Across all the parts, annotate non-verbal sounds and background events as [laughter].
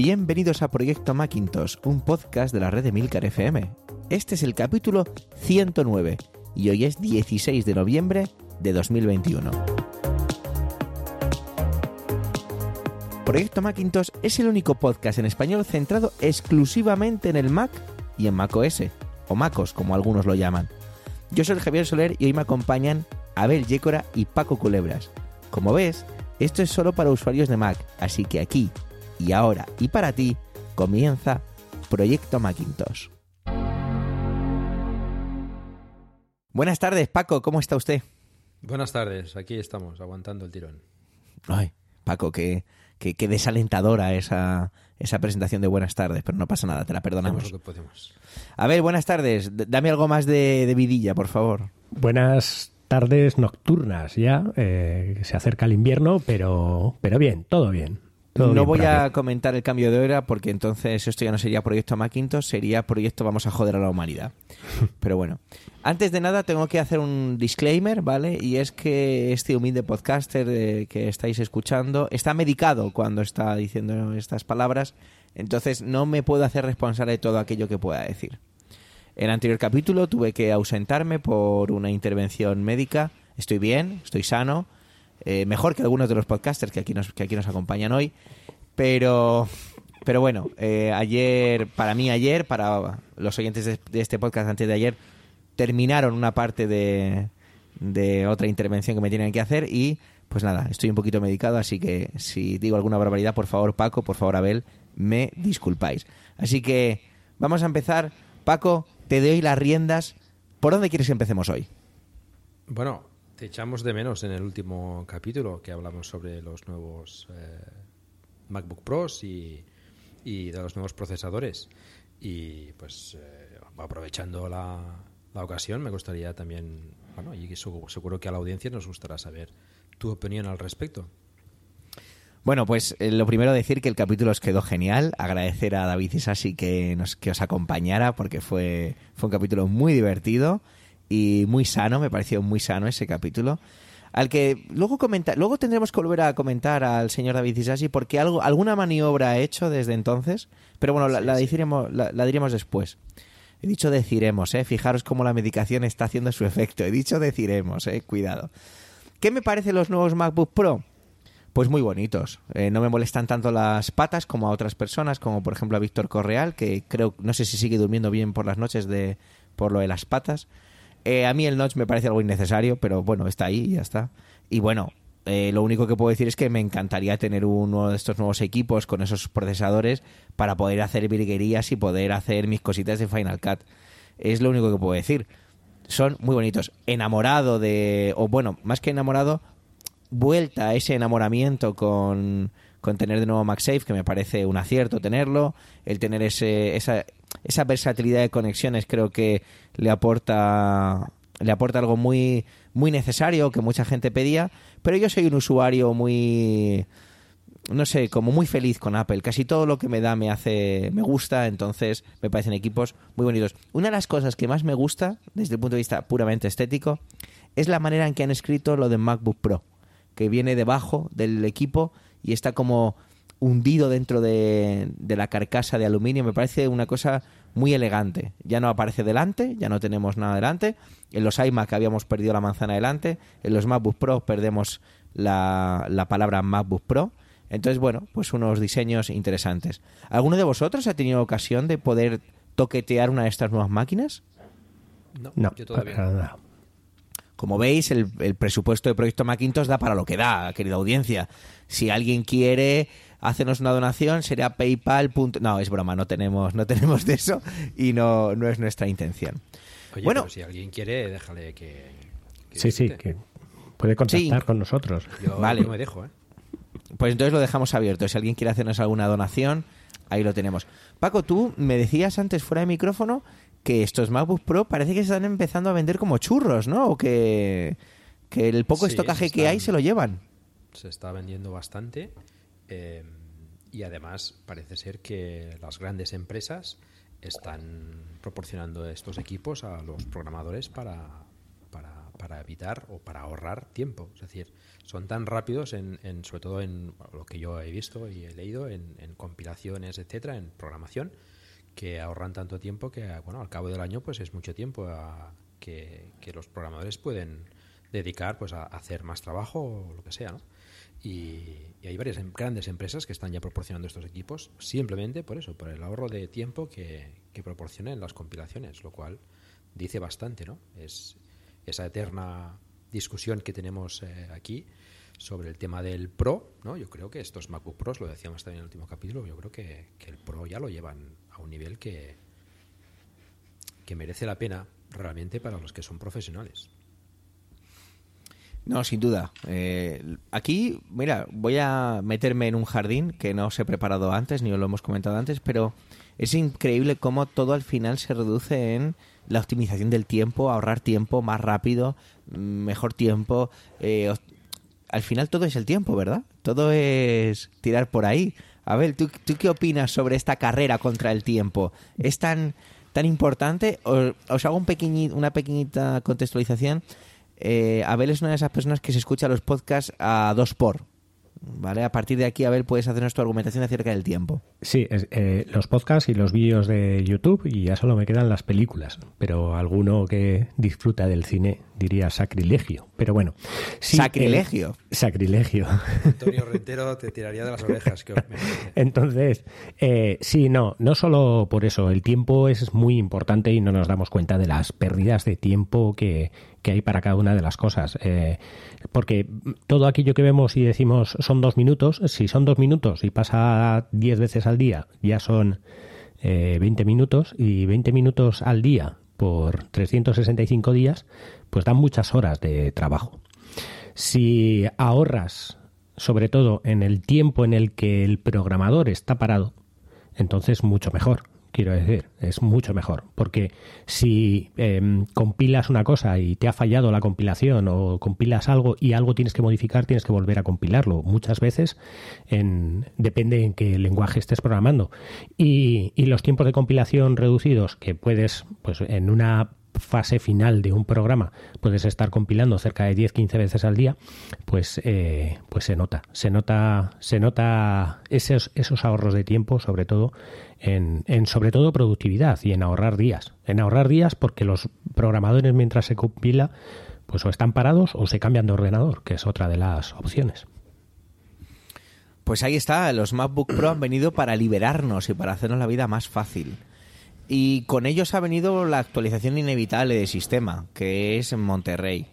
Bienvenidos a Proyecto Macintosh, un podcast de la red de Milcar FM. Este es el capítulo 109 y hoy es 16 de noviembre de 2021. Proyecto Macintosh es el único podcast en español centrado exclusivamente en el Mac y en Mac OS, o MacOS como algunos lo llaman. Yo soy Javier Soler y hoy me acompañan Abel Yécora y Paco Culebras. Como ves, esto es solo para usuarios de Mac, así que aquí, y ahora, y para ti, comienza Proyecto Macintosh. Buenas tardes, Paco, ¿cómo está usted? Buenas tardes, aquí estamos, aguantando el tirón. Ay, Paco, qué, qué, qué desalentadora esa, esa presentación de buenas tardes, pero no pasa nada, te la perdonamos. Hacemos lo que podemos. A ver, buenas tardes, d- dame algo más de, de vidilla, por favor. Buenas tardes nocturnas ya. eh, se acerca el invierno, pero, pero bien, todo bien. Todo no voy a comentar el cambio de hora porque entonces esto ya no sería proyecto Macintosh, sería proyecto vamos a joder a la humanidad. [laughs] Pero bueno, antes de nada tengo que hacer un disclaimer, ¿vale? Y es que este humilde podcaster eh, que estáis escuchando está medicado cuando está diciendo estas palabras, entonces no me puedo hacer responsable de todo aquello que pueda decir. En el anterior capítulo tuve que ausentarme por una intervención médica. Estoy bien, estoy sano, eh, mejor que algunos de los podcasters que aquí nos, que aquí nos acompañan hoy. Pero, pero bueno, eh, ayer, para mí ayer, para los oyentes de, de este podcast antes de ayer, terminaron una parte de, de otra intervención que me tienen que hacer y pues nada, estoy un poquito medicado, así que si digo alguna barbaridad, por favor Paco, por favor Abel, me disculpáis. Así que vamos a empezar. Paco, te doy las riendas. ¿Por dónde quieres que empecemos hoy? Bueno, te echamos de menos en el último capítulo que hablamos sobre los nuevos eh, MacBook Pros y, de los nuevos procesadores. Y pues eh, aprovechando la, ocasión, me gustaría también, bueno, y su- seguro que a la audiencia nos gustará saber tu opinión al respecto. Bueno, pues eh, lo primero decir que el capítulo os quedó genial. Agradecer a David Isasi que, nos, que os acompañara porque fue, fue un capítulo muy divertido y muy sano. Me pareció muy sano ese capítulo. Al que luego comenta, luego tendremos que volver a comentar al señor David Isasi porque algo, alguna maniobra ha hecho desde entonces. Pero bueno, la, Sí, la sí. diremos, la, la diremos después. He dicho deciremos, ¿eh? Fijaros cómo la medicación está haciendo su efecto. He dicho deciremos, ¿eh? Cuidado. ¿Qué me parecen los nuevos MacBook Pro? Pues muy bonitos. Eh, no me molestan tanto las patas como a otras personas, como por ejemplo a Víctor Correal, que creo, no sé si sigue durmiendo bien por las noches de, por lo de las patas. Eh, a mí el notch me parece algo innecesario, pero bueno, está ahí y ya está. Y bueno, eh, lo único que puedo decir es que me encantaría tener uno de estos nuevos equipos con esos procesadores para poder hacer virguerías y poder hacer mis cositas de Final Cut. Es lo único que puedo decir. Son muy bonitos. Enamorado de, o bueno, más que enamorado, vuelta a ese enamoramiento con, con tener de nuevo MagSafe, que me parece un acierto tenerlo, el tener ese, esa, esa versatilidad de conexiones creo que le aporta le aporta algo muy muy necesario que mucha gente pedía, pero yo soy un usuario muy no sé, como muy feliz con Apple. Casi todo lo que me da me hace, me gusta, entonces me parecen equipos muy bonitos. Una de las cosas que más me gusta, desde el punto de vista puramente estético, es la manera en que han escrito lo de MacBook Pro, que viene debajo del equipo y está como hundido dentro de, de la carcasa de aluminio. Me parece una cosa muy elegante. Ya no aparece delante, ya no tenemos nada delante. En los iMac habíamos perdido la manzana delante. En los MacBook Pro perdemos la, la palabra MacBook Pro. Entonces, bueno, pues unos diseños interesantes. ¿Alguno de vosotros ha tenido ocasión de poder toquetear una de estas nuevas máquinas? No, yo todavía para no. nada. Como veis, el, el presupuesto de Proyecto Macintosh da para lo que da, querida audiencia. Si alguien quiere hacernos una donación, será paypal. No, es broma, no tenemos, no tenemos de eso y no, no es nuestra intención. Oye, Bueno. pero si alguien quiere, déjale que... que Sí, sí, que puede contactar Sí. con nosotros. Yo Vale. no me dejo, ¿eh? Pues entonces lo dejamos abierto. Si alguien quiere hacernos alguna donación, ahí lo tenemos. Paco, tú me decías antes fuera de micrófono que estos MacBook Pro parece que se están empezando a vender como churros, ¿no? O que, que el poco Sí, estocaje que hay se lo llevan. se está vendiendo bastante eh, y además parece ser que las grandes empresas están proporcionando estos equipos a los programadores para, para para evitar o para ahorrar tiempo. Es decir, son tan rápidos, en, en sobre todo en lo que yo he visto y he leído, en, en compilaciones, etcétera, en programación, que ahorran tanto tiempo que, bueno, al cabo del año, pues es mucho tiempo a, que, que los programadores pueden dedicar pues a hacer más trabajo o lo que sea, ¿no? Y, y hay varias em- grandes empresas que están ya proporcionando estos equipos simplemente por eso, por el ahorro de tiempo que, que proporcionan las compilaciones, lo cual dice bastante, ¿no? Es esa eterna discusión que tenemos eh, aquí sobre el tema del Pro, ¿no? Yo creo que estos MacBook Pros, lo decíamos también en el último capítulo, yo creo que, que el Pro ya lo llevan a un nivel que, que merece la pena realmente para los que son profesionales. No, sin duda. Eh, aquí, mira, voy a meterme en un jardín que no os he preparado antes, ni os lo hemos comentado antes, pero es increíble cómo todo al final se reduce en la optimización del tiempo, ahorrar tiempo más rápido, mejor tiempo. eh, os- al final todo es el tiempo, ¿verdad? Todo es tirar por ahí. A ver, ¿tú, tú qué opinas sobre esta carrera contra el tiempo? ¿Es tan, tan importante? O- Os hago un pequeñi- una pequeñita contextualización. Eh, Abel es una de esas personas que se escucha los podcasts a dos por. ¿Vale? A partir de aquí, Abel, puedes hacernos tu argumentación acerca del tiempo. Sí, es- eh, los podcasts y los vídeos de YouTube y ya solo me quedan las películas, pero alguno que disfruta del cine diría sacrilegio. Pero bueno. sí, ¿Sacrilegio? eh, sacrilegio. Antonio Rentero te tiraría de las [laughs] orejas. Que. Entonces, eh, sí, no, no solo por eso, el tiempo es muy importante y no nos damos cuenta de las pérdidas de tiempo que, que hay para cada una de las cosas. Eh, porque todo aquello que vemos y decimos son dos minutos, si son dos minutos y pasa diez veces al día, ya son eh, 20 minutos y 20 minutos al día por 365 días, pues dan muchas horas de trabajo. Si ahorras, sobre todo en el tiempo en el que el programador está parado, entonces mucho mejor. Quiero decir, es mucho mejor. Porque si em, compilas una cosa y te ha fallado la compilación o compilas algo y algo tienes que modificar, tienes que volver a compilarlo. Muchas veces en, depende en qué lenguaje estés programando. Y, y los tiempos de compilación reducidos que puedes, pues en una fase final de un programa puedes estar compilando cerca de 10-15 veces al día, pues, eh, pues se nota, se nota, se nota esos, esos ahorros de tiempo, sobre todo en, en sobre todo productividad y en ahorrar días. En ahorrar días porque los programadores mientras se compila, pues o están parados o se cambian de ordenador, que es otra de las opciones. Pues ahí está, los MacBook Pro han venido para liberarnos y para hacernos la vida más fácil. Y con ellos ha venido la actualización inevitable del sistema, que es en Monterrey.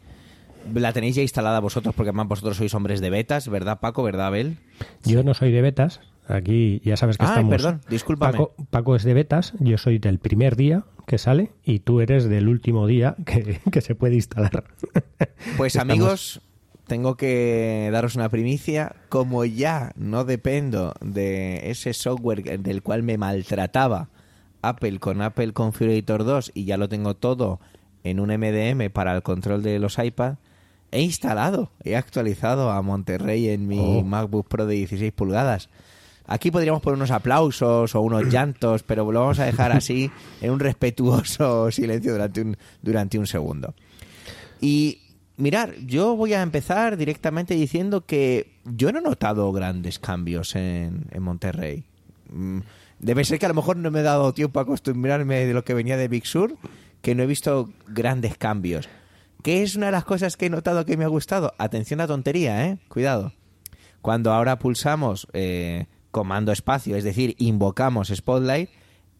La tenéis ya instalada vosotros, porque además vosotros sois hombres de betas, ¿verdad, Paco? ¿Verdad, Abel? Yo no soy de betas, aquí ya sabes que Ah, estamos. perdón, discúlpame. Paco, Paco es de betas, yo soy del primer día que sale y tú eres del último día que, [laughs] que se puede instalar. [laughs] Pues Estamos- amigos, tengo que daros una primicia. Como ya no dependo de ese software del cual me maltrataba Apple con Apple Configurator 2 y ya lo tengo todo en un MDM para el control de los iPad, he instalado, he actualizado a Monterrey en mi Oh. MacBook Pro de 16 pulgadas. Aquí podríamos poner unos aplausos o unos llantos, pero lo vamos a dejar así [laughs] en un respetuoso silencio durante un, durante un segundo. Y mirar, yo voy a empezar directamente diciendo que yo no he notado grandes cambios en, en Monterrey. Debe ser que a lo mejor no me he dado tiempo a acostumbrarme de lo que venía de Big Sur, que no he visto grandes cambios. ¿Qué es una de las cosas que he notado que me ha gustado? Atención a tontería, ¿eh? Cuidado. Cuando ahora pulsamos eh, comando espacio, es decir, invocamos Spotlight,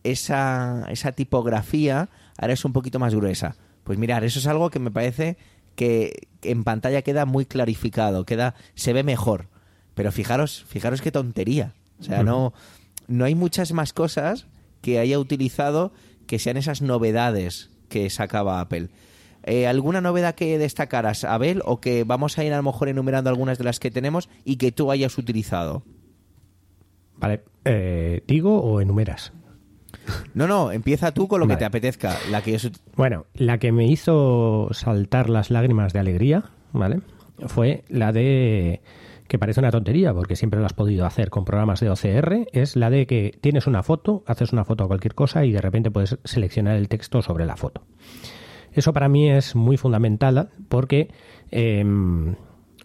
esa, esa tipografía ahora es un poquito más gruesa. Pues mirar, eso es algo que me parece que en pantalla queda muy clarificado, queda, se ve mejor. Pero fijaros, fijaros qué tontería. O sea, no, no hay muchas más cosas que haya utilizado que sean esas novedades que sacaba Apple. Eh, ¿Alguna novedad que destacaras, Abel, o que vamos a ir a lo mejor enumerando algunas de las que tenemos y que tú hayas utilizado? Vale, eh, ¿digo o enumeras? No, no, empieza tú con lo que te apetezca. La que yo Bueno, la que me hizo saltar las lágrimas de alegría, ¿vale? Fue la de que parece una tontería porque siempre lo has podido hacer con programas de OCR, es la de que tienes una foto, haces una foto a cualquier cosa y de repente puedes seleccionar el texto sobre la foto. Eso para mí es muy fundamental porque em,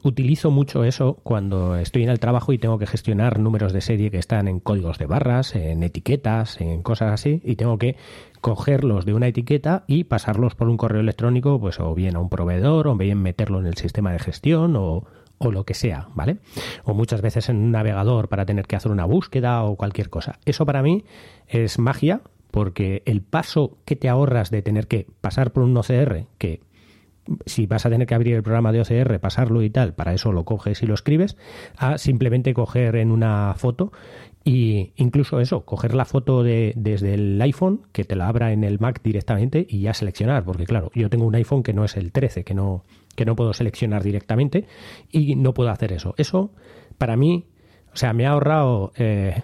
utilizo mucho eso cuando estoy en el trabajo y tengo que gestionar números de serie que están en códigos de barras, en etiquetas, en cosas así, y tengo que cogerlos de una etiqueta y pasarlos por un correo electrónico, pues o bien a un proveedor, o bien meterlo en el sistema de gestión, o, o lo que sea, ¿vale? O muchas veces en un navegador para tener que hacer una búsqueda o cualquier cosa. Eso para mí es magia, porque el paso que te ahorras de tener que pasar por un OCR, que si vas a tener que abrir el programa de OCR, pasarlo y tal, para eso lo coges y lo escribes, a simplemente coger en una foto y incluso eso, coger la foto de, desde el iPhone, que te la abra en el Mac directamente y ya seleccionar, porque claro, yo tengo un iPhone que no es el 13, que no, que no puedo seleccionar directamente y no puedo hacer eso. Eso, para mí, o sea, me ha ahorrado eh,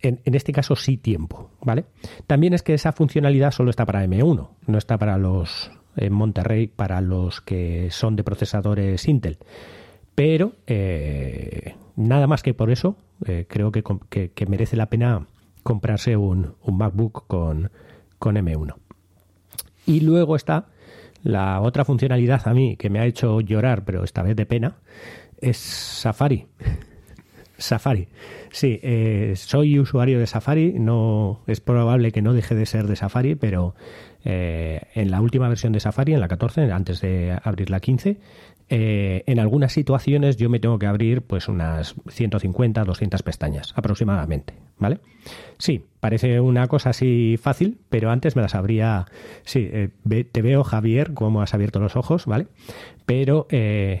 en, este caso sí tiempo, ¿vale? También es que esa funcionalidad solo está para M1, no está para los en Monterrey, para los que son de procesadores Intel. Pero eh, nada más que por eso, eh, creo que, merece la pena comprarse un, MacBook con, con M1. Y luego está la otra funcionalidad a mí que me ha hecho llorar, pero esta vez de pena, es Safari. Safari. Sí, eh, soy usuario de Safari. No es probable que no deje de ser de Safari, pero eh, en la última versión de Safari, en la 14, antes de abrir la 15, eh, en algunas situaciones yo me tengo que abrir pues unas 150, 200 pestañas aproximadamente, ¿vale? Sí, parece una cosa así fácil, pero antes me las abría... Sí, eh, te veo Javier, como has abierto los ojos, ¿vale? Pero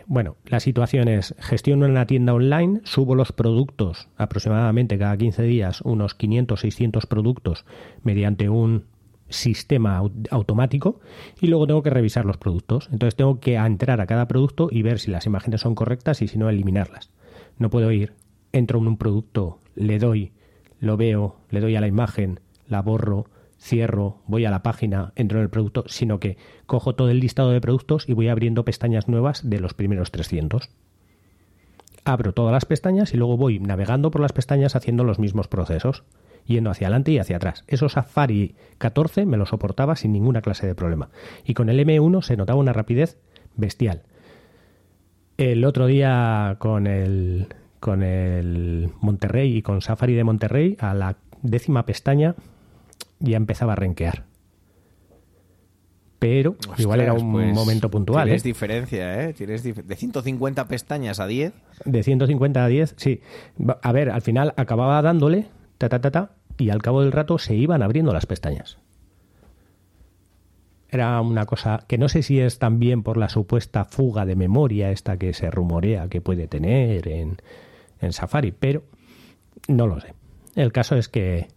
bueno, la situación es, gestiono en la tienda online, subo los productos aproximadamente cada 15 días, unos 500, 600 productos mediante un sistema automático y luego tengo que revisar los productos. Entonces tengo que entrar a cada producto y ver si las imágenes son correctas y si no eliminarlas. No puedo ir, entro en un producto, le doy, lo veo, le doy a la imagen, la borro, cierro, voy a la página, entro en el producto, sino que cojo todo el listado de productos y voy abriendo pestañas nuevas de los primeros 300. Abro todas las pestañas y luego voy navegando por las pestañas haciendo los mismos procesos yendo hacia adelante y hacia atrás. Eso Safari 14 me lo soportaba sin ninguna clase de problema. Y con el M1 se notaba una rapidez bestial. El otro día con el, con el Monterrey y con Safari de Monterrey, a la décima pestaña ya empezaba a renquear. Pero igual era un pues, momento puntual. Tienes ¿eh? diferencia, ¿eh? Tienes de 150 pestañas a 10. De 150 a 10, sí. A ver, al final acababa dándole y al cabo del rato se iban abriendo las pestañas. Era una cosa que no sé si es también por la supuesta fuga de memoria esta que se rumorea que puede tener en, en Safari, pero no lo sé. El caso es que,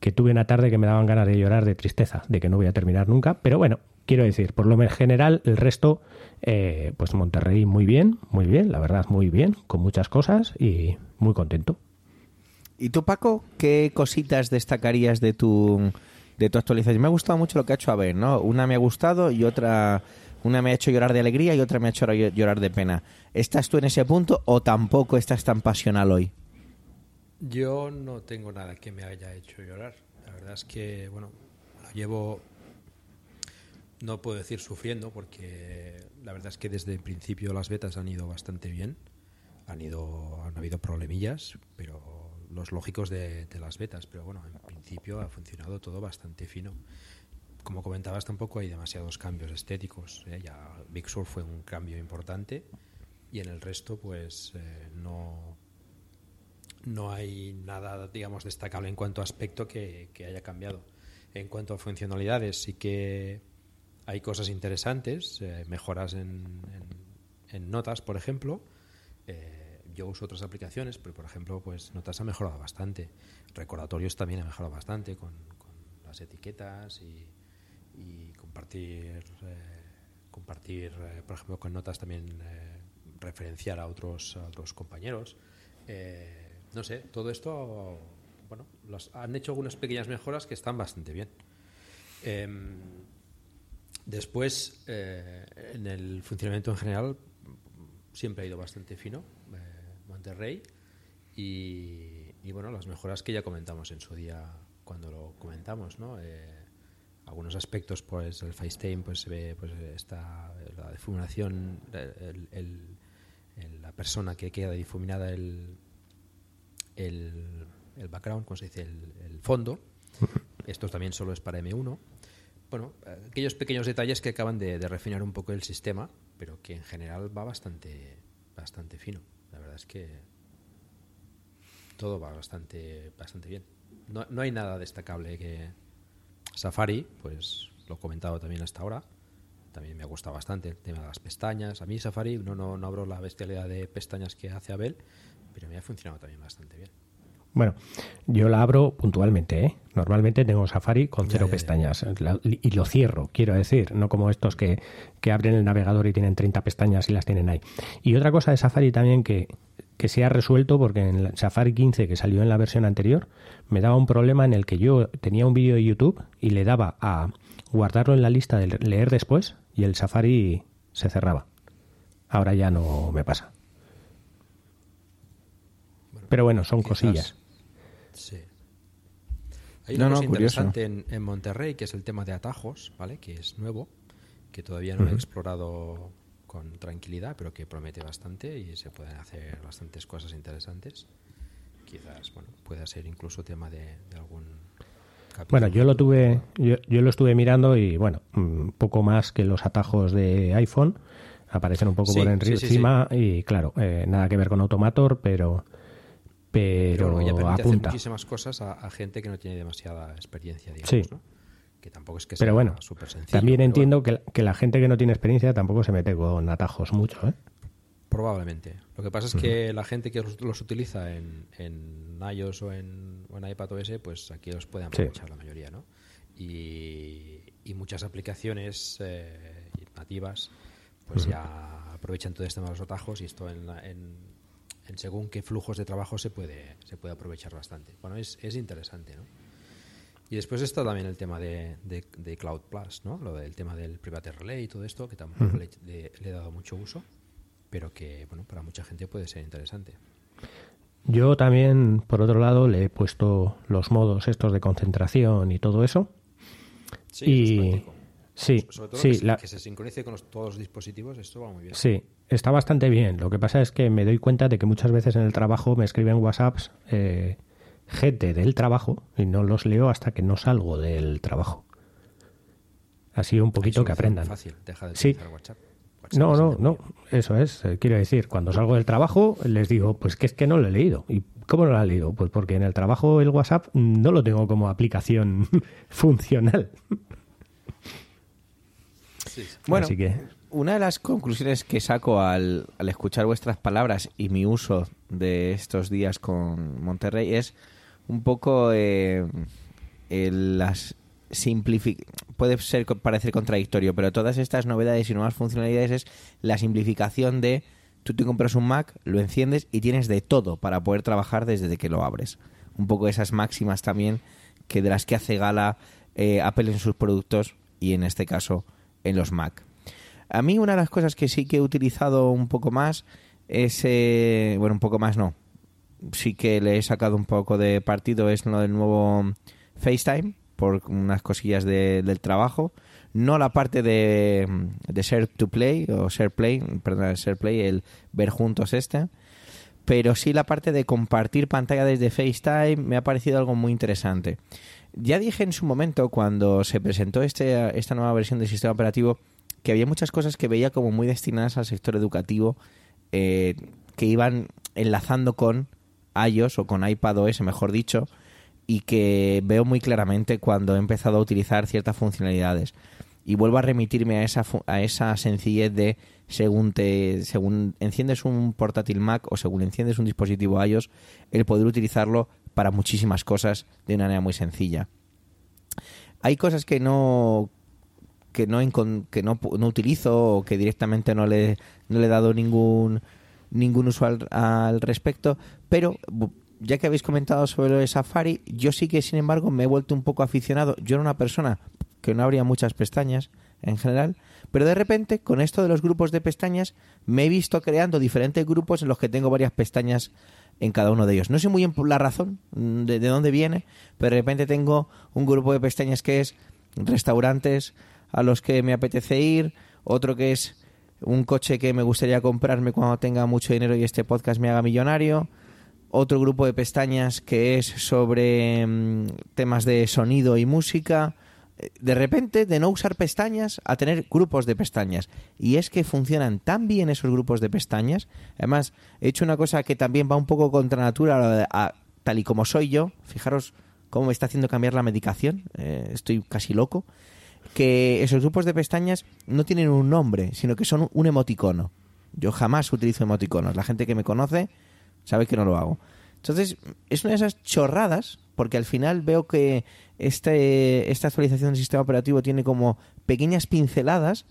que tuve una tarde que me daban ganas de llorar de tristeza, de que no voy a terminar nunca, pero bueno, quiero decir, por lo general, el resto, eh, pues Monterrey muy bien, muy bien, la verdad, muy bien, con muchas cosas y muy contento. ¿Y tú, Paco, qué cositas destacarías de tu, de tu actualización? Me ha gustado mucho lo que ha hecho ver, ¿no? Una me ha gustado y otra... Una me ha hecho llorar de alegría y otra me ha hecho llorar de pena. ¿Estás tú en ese punto o tampoco estás tan pasional hoy? Yo no tengo nada que me haya hecho llorar. La verdad es que, bueno, lo llevo, no puedo decir sufriendo, porque la verdad es que desde el principio las betas han ido bastante bien. Han ido, han habido problemillas, pero los lógicos de, las betas, pero bueno, en principio ha funcionado todo bastante fino. Como comentabas, tampoco hay demasiados cambios estéticos. ¿eh? Ya Big Sur fue un cambio importante y en el resto, pues eh, no, no hay nada, digamos, destacable en cuanto a aspecto que, haya cambiado. En cuanto a funcionalidades, sí que hay cosas interesantes, eh, mejoras en, en, notas, por ejemplo yo uso otras aplicaciones, pero por ejemplo, pues Notas ha mejorado bastante. Recordatorios también ha mejorado bastante con, las etiquetas y, compartir, eh, compartir eh, por ejemplo, con Notas también eh, referenciar a otros, otros compañeros. no sé, todo esto, bueno, han hecho algunas pequeñas mejoras que están bastante bien. Em, después, en el funcionamiento en general, siempre ha ido bastante fino Monterrey y, y, bueno, las mejoras que ya comentamos en su día cuando lo comentamos, ¿no? Eh, algunos aspectos, pues el FaceTime, pues se ve pues esta, la difuminación, el, el, la persona que queda difuminada el, el, el background, como se dice, el, fondo. Esto también solo es para M1. Bueno, aquellos pequeños detalles que acaban de, de, refinar un poco el sistema, pero que en general va bastante, bastante fino. La verdad es que todo va bastante, bastante bien. No, no hay nada destacable que Safari, pues lo he comentado también hasta ahora. También me ha gustado bastante el tema de las pestañas. A mí Safari no, no, no abro la bestialidad de pestañas que hace Abel, pero me ha funcionado también bastante bien. Bueno, yo la abro puntualmente, ¿eh? Normalmente tengo Safari con cero pestañas y lo cierro, quiero decir, no como estos que, que, abren el navegador y tienen 30 pestañas y las tienen ahí. Y otra cosa de Safari también que, que se ha resuelto porque en Safari 15 que salió en la versión anterior me daba un problema en el que yo tenía un vídeo de YouTube y le daba a guardarlo en la lista de leer después y el Safari se cerraba. Ahora ya no me pasa. Pero bueno, son cosillas. Sí. Hay una cosa interesante en, Monterrey que es el tema de atajos, ¿vale? Que es nuevo, que todavía no he explorado con tranquilidad, pero que promete bastante y se pueden hacer bastantes cosas interesantes. Quizás, bueno, pueda ser incluso tema de, algún bueno, yo lo tuve, yo, yo, lo estuve mirando y bueno, un poco más que los atajos de iPhone, aparecen un poco por encima y claro, eh, nada que ver con Automator, pero pero, ya permite hacer muchísimas cosas a, gente que no tiene demasiada experiencia, digamos, ¿no? Que tampoco es que pero bueno, También entiendo que, que, la gente que no tiene experiencia tampoco se mete con atajos mucho, ¿eh? Probablemente. Lo que pasa es que la gente que los, utiliza en, en, iOS o en, o en iPadOS, pues aquí los pueden aprovechar la mayoría, ¿no? Y, y muchas aplicaciones eh, nativas pues ya aprovechan todo este de los atajos y esto en, en en según qué flujos de trabajo se puede, se puede aprovechar bastante. Bueno, es, es interesante, ¿no? Y después está también el tema de, de, Cloud Plus, ¿no? Lo del tema del Private Relay y todo esto, que tampoco le, he dado mucho uso, pero que, bueno, para mucha gente puede ser interesante. Yo también, por otro lado, le he puesto los modos estos de concentración y todo eso. Sí, y... Sí, Sobre todo sí, que, que, se sincronice con todos los dispositivos, esto va muy bien. Sí, está bastante bien. Lo que pasa es que me doy cuenta de que muchas veces en el trabajo me escriben WhatsApps eh, gente del trabajo y no los leo hasta que no salgo del trabajo. Así un poquito que aprendan. Fácil, deja de sí. WhatsApp. no, no, no, eso es. Eh, quiero decir, cuando salgo del trabajo les digo, pues que es que no lo he leído. ¿Y cómo no lo he leído? Pues porque en el trabajo el WhatsApp no lo tengo como aplicación [laughs] funcional. Bueno, una de las conclusiones que saco al, escuchar vuestras palabras y mi uso de estos días con Monterrey es un poco eh, las puede ser parecer contradictorio, pero todas estas novedades y nuevas funcionalidades es la simplificación de tú te compras un Mac, lo enciendes y tienes de todo para poder trabajar desde que lo abres. Un poco esas máximas también que de las que hace gala eh, Apple en sus productos y en este caso en los Mac. A mí una de las cosas que sí que he utilizado un poco más es, eh, bueno, un poco más no, sí que le he sacado un poco de partido es lo del nuevo FaceTime por unas cosillas del trabajo. No la parte de, de Share to Play o Share Play, perdón, Share Play, el ver juntos este, pero sí la parte de compartir pantalla desde FaceTime me ha parecido algo muy interesante. Ya dije en su momento, cuando se presentó este, esta nueva versión del sistema operativo, que había muchas cosas que veía como muy destinadas al sector educativo, eh, que iban enlazando con iOS o con iPadOS, mejor dicho, y que veo muy claramente cuando he empezado a utilizar ciertas funcionalidades. Y vuelvo a remitirme a esa, a esa sencillez de según, te, según enciendes un portátil Mac o según enciendes un dispositivo iOS, el poder utilizarlo para muchísimas cosas de una manera muy sencilla. Hay cosas que no que no que no, no utilizo o que directamente no le, no le he dado ningún ningún uso al, respecto, pero ya que habéis comentado sobre lo de Safari, yo sí que sin embargo me he vuelto un poco aficionado. Yo era una persona que no abría muchas pestañas en general, pero de repente con esto de los grupos de pestañas me he visto creando diferentes grupos en los que tengo varias pestañas en cada uno de ellos. No sé muy bien la razón mm, de, dónde viene, pero de repente tengo un grupo de pestañas que es restaurantes a los que me apetece ir, otro que es un coche que me gustaría comprarme cuando tenga mucho dinero y este podcast me haga millonario, otro grupo de pestañas que es sobre mm, temas de sonido y música, de repente de no usar pestañas a tener grupos de pestañas. Y es que funcionan tan bien esos grupos de pestañas. Además, he hecho una cosa que también va un poco contra natura, a, tal y como soy yo. Fijaros cómo me está haciendo cambiar la medicación. Eh, estoy casi loco. Que esos grupos de pestañas no tienen un nombre, sino que son un emoticono. Yo jamás utilizo emoticonos. La gente que me conoce sabe que no lo hago. Entonces, es una de esas chorradas, porque al final veo que este, esta actualización del sistema operativo tiene como pequeñas pinceladas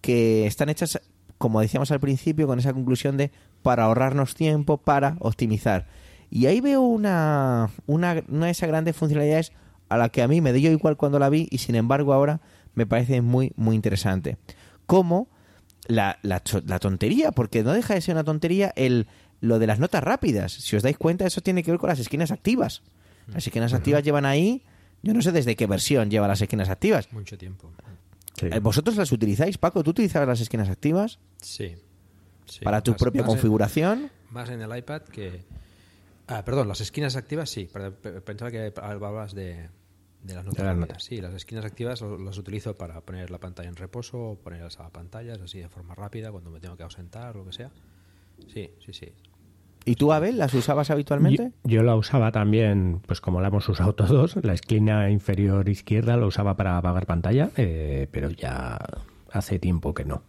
que están hechas, como decíamos al principio, con esa conclusión de para ahorrarnos tiempo, para optimizar. Y ahí veo una, una, una de esas grandes funcionalidades a la que a mí me dio igual cuando la vi y sin embargo ahora me parece muy, muy interesante. Como la, la, la tontería, porque no deja de ser una tontería el lo de las notas rápidas. Si os dais cuenta, eso tiene que ver con las esquinas activas. Las esquinas activas llevan ahí, yo no sé desde qué versión lleva las esquinas activas. Mucho tiempo. Eh, ¿Vosotros las utilizáis, Paco? ¿Tú utilizabas las esquinas activas? Sí. ¿Para tu propia configuración? más en el iPad que... Ah, perdón, las esquinas activas sí. Pensaba que hablabas de, de las notas. rápidas. Sí, las esquinas activas las utilizo para poner la pantalla en reposo, ponerlas a pantallas así de forma rápida cuando me tengo que ausentar o lo que sea. Sí, sí, sí. ¿Y tú, Abel, las usabas habitualmente? Yo, la usaba también, pues como la hemos usado todos, la esquina inferior izquierda la usaba para apagar pantalla, eh, pero ya hace tiempo que no.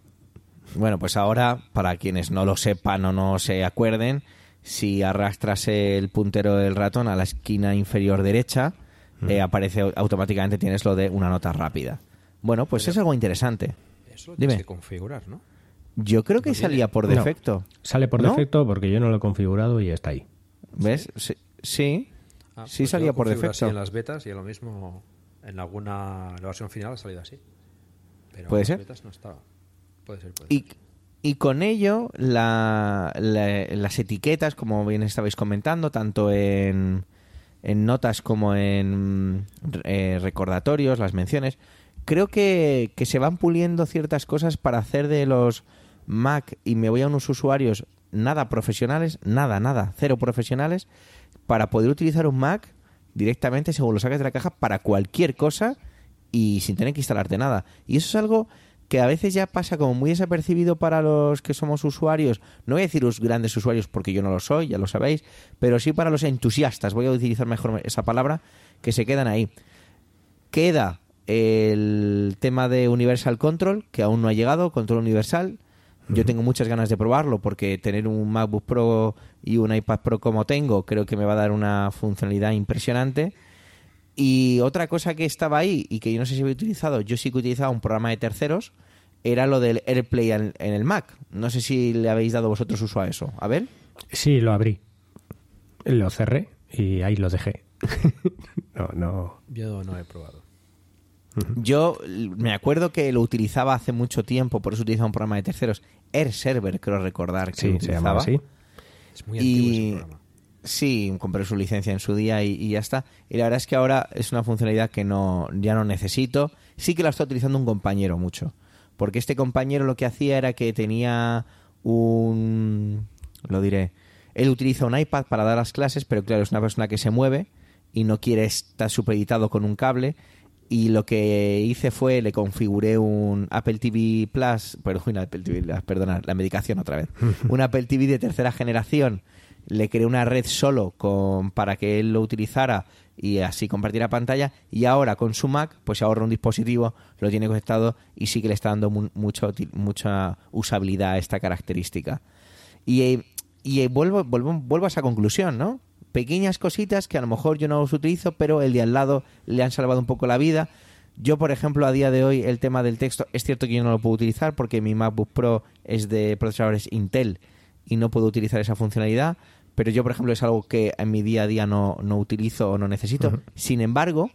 Bueno, pues ahora, para quienes no lo sepan o no se acuerden, si arrastras el puntero del ratón a la esquina inferior derecha, mm. eh, aparece automáticamente, tienes lo de una nota rápida. Bueno, pues es algo interesante. Eso lo tienes que configurar, ¿no? Yo creo que salía por defecto. sale por defecto porque yo no lo he configurado y está ahí. ¿Ves? Sí. Sí, ah, pues salía por defecto. en las betas y lo mismo en alguna la versión final ha salido así. Pero ¿Puede en ser? Las betas no estaba. Puede ser, y, y con ello, la, las etiquetas, como bien estabais comentando, tanto en, en notas como en eh, recordatorios, las menciones, creo que, que se van puliendo ciertas cosas para hacer de los Mac y me voy a unos usuarios nada profesionales, nada, nada, cero profesionales, para poder utilizar un Mac directamente según lo saques de la caja para cualquier cosa y sin tener que instalarte nada. Y eso es algo que a veces ya pasa como muy desapercibido para los que somos usuarios, no voy a decir los grandes usuarios porque yo no lo soy, ya lo sabéis, pero sí para los entusiastas, voy a utilizar mejor esa palabra, que se quedan ahí. Queda el tema de Universal Control, que aún no ha llegado, control universal, yo tengo muchas ganas de probarlo porque tener un MacBook Pro y un iPad Pro como tengo creo que me va a dar una funcionalidad impresionante. Y otra cosa que estaba ahí y que yo no sé si he utilizado, yo sí que utilizaba un programa de terceros, era lo del AirPlay en, el Mac. No sé si le habéis dado vosotros uso a eso. A ver. Sí, lo abrí. Lo cerré y ahí lo dejé. [laughs] no, no. Yo no he probado. Yo me acuerdo que lo utilizaba hace mucho tiempo, por eso utilizaba un programa de terceros. Air Server, creo recordar que sí, utilizaba. Se Es muy antiguo ese programa. Sí, compré su licencia en su día y, ya está. Y la verdad es que ahora es una funcionalidad que no ya no necesito. Sí que la está utilizando un compañero mucho. Porque este compañero lo que hacía era que tenía un... lo diré... Él utiliza un iPad para dar las clases, pero claro, es una persona que se mueve y no quiere estar supeditado con un cable y lo que hice fue le configuré un Apple TV Plus, perdón, [laughs] Apple TV, perdona, la medicación otra vez, [laughs] un Apple TV de tercera generación, le creé una red solo con, para que él lo utilizara y así compartiera pantalla y ahora con su Mac pues ahorra un dispositivo, lo tiene conectado y sí que le está dando mucho, mucha usabilidad a esta característica. Y, y vuelvo, vuelvo, vuelvo a esa conclusión, ¿no? pequeñas cositas que a lo mejor yo no los utilizo, pero el de al lado le han salvado un poco la vida. Yo, por ejemplo, a día de hoy el tema del texto es cierto que yo no lo puedo utilizar porque mi MacBook Pro es de procesadores Intel y no puedo utilizar esa funcionalidad, pero yo, por ejemplo, es algo que en mi día a día no, no utilizo o no necesito. Sin embargo,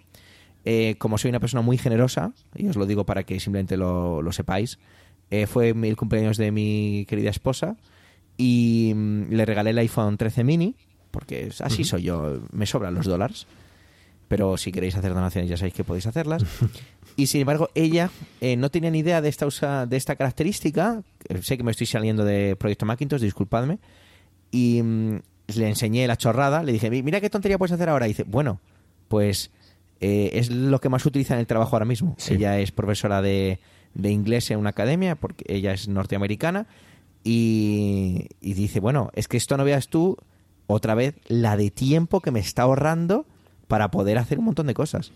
eh, como soy una persona muy generosa, y os lo digo para que simplemente lo, sepáis, eh, fue el cumpleaños de mi querida esposa y mm, le regalé el iPhone 13 mini porque así soy yo, me sobran los dólares. pero si queréis hacer donaciones ya sabéis que podéis hacerlas. [laughs] y sin embargo, ella eh, no tenía ni idea de esta, usa, de esta característica. Sé que me estoy saliendo de Proyecto Macintosh, disculpadme. Y mm, le enseñé la chorrada, le dije, "Mi- mira qué tontería puedes hacer ahora. Y dice, bueno, pues eh, es lo que más utiliza en el trabajo ahora mismo. Sí. Ella es profesora de, de inglés en una academia, porque ella es norteamericana. Y, y dice, bueno, es que esto no veas tú, otra vez, la de tiempo que me está ahorrando para poder hacer un montón de cosas.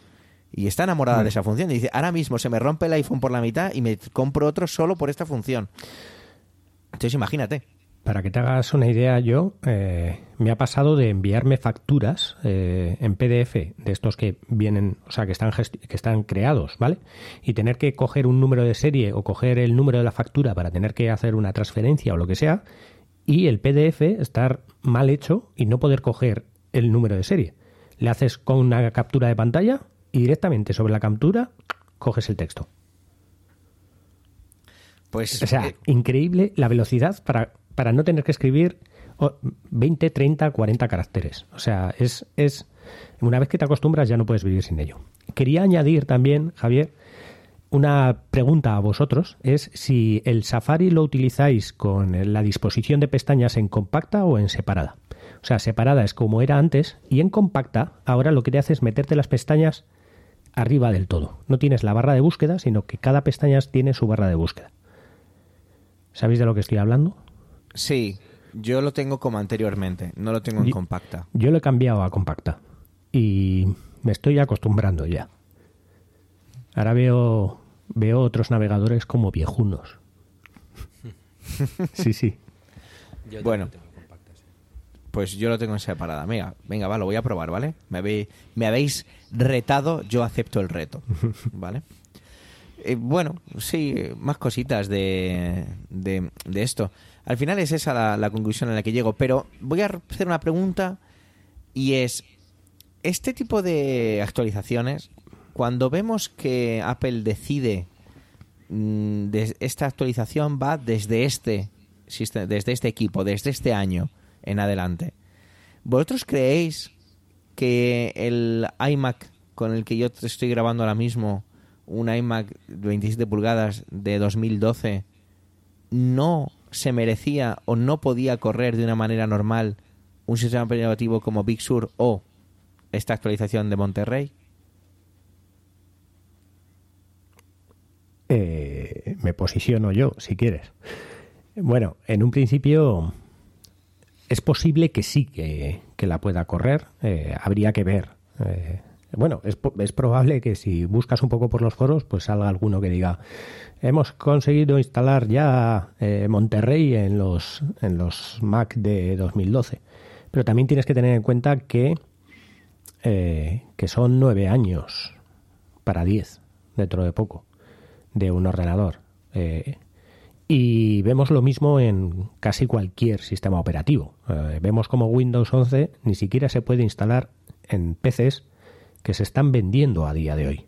Y está enamorada de esa función. Y dice, ahora mismo se me rompe el iPhone por la mitad y me compro otro solo por esta función. Entonces imagínate. Para que te hagas una idea, yo eh, me ha pasado de enviarme facturas eh, en PDF de estos que vienen, o sea, que están, que están creados, ¿vale? Y tener que coger un número de serie o coger el número de la factura para tener que hacer una transferencia o lo que sea, y el PDF estar mal hecho y no poder coger el número de serie. Le haces con una captura de pantalla y directamente sobre la captura coges el texto. Pues O sea, eh, increíble la velocidad para, para no tener que escribir oh, 20, 30, 40 caracteres. O sea, es, es. Una vez que te acostumbras, ya no puedes vivir sin ello. Quería añadir también, Javier, una pregunta a vosotros: es si el Safari lo utilizáis con la disposición de pestañas en compacta o en separada. O sea, separada es como era antes, y en compacta, ahora lo que te hace es meterte las pestañas arriba del todo. No tienes la barra de búsqueda, sino que cada pestaña tiene su barra de búsqueda. ¿Sabéis de lo que estoy hablando? Sí, yo lo tengo como anteriormente, no lo tengo en Yo- compacta. Yo lo he cambiado a compacta y me estoy acostumbrando ya. Ahora veo, veo otros navegadores como viejunos. Sí, sí. Yo Bueno. tengo sí. Pues yo lo tengo en separada. Venga, venga, va, lo voy a probar, ¿vale? Me habéis, me habéis retado, yo acepto el reto, [laughs] ¿vale? Eh, bueno, sí, más cositas de, de, de esto. Al final es esa la, conclusión a la que llego, pero voy a hacer una pregunta y es, este tipo de actualizaciones, cuando vemos que Apple decide mm, de- esta actualización va desde este desde este equipo, desde este año en adelante. ¿Vosotros creéis que el iMac con el que yo estoy grabando ahora mismo, un iMac de 27 pulgadas de 2012, no se merecía o no podía correr de una manera normal un sistema operativo como Big Sur o esta actualización de Monterrey? Eh, me posiciono yo, si quieres. Bueno, en un principio es posible que sí que, que la pueda correr. eh, habría que ver. Eh, bueno, es, es probable que si buscas un poco por los foros, pues salga alguno que diga hemos conseguido instalar ya eh, Monterrey en los, en los Mac de 2012. Pero también tienes que tener en cuenta que, eh, que son nueve años para diez dentro de poco de un ordenador. Eh, y vemos lo mismo en casi cualquier sistema operativo. Vemos como Windows 11 ni siquiera se puede instalar en PCs que se están vendiendo a día de hoy.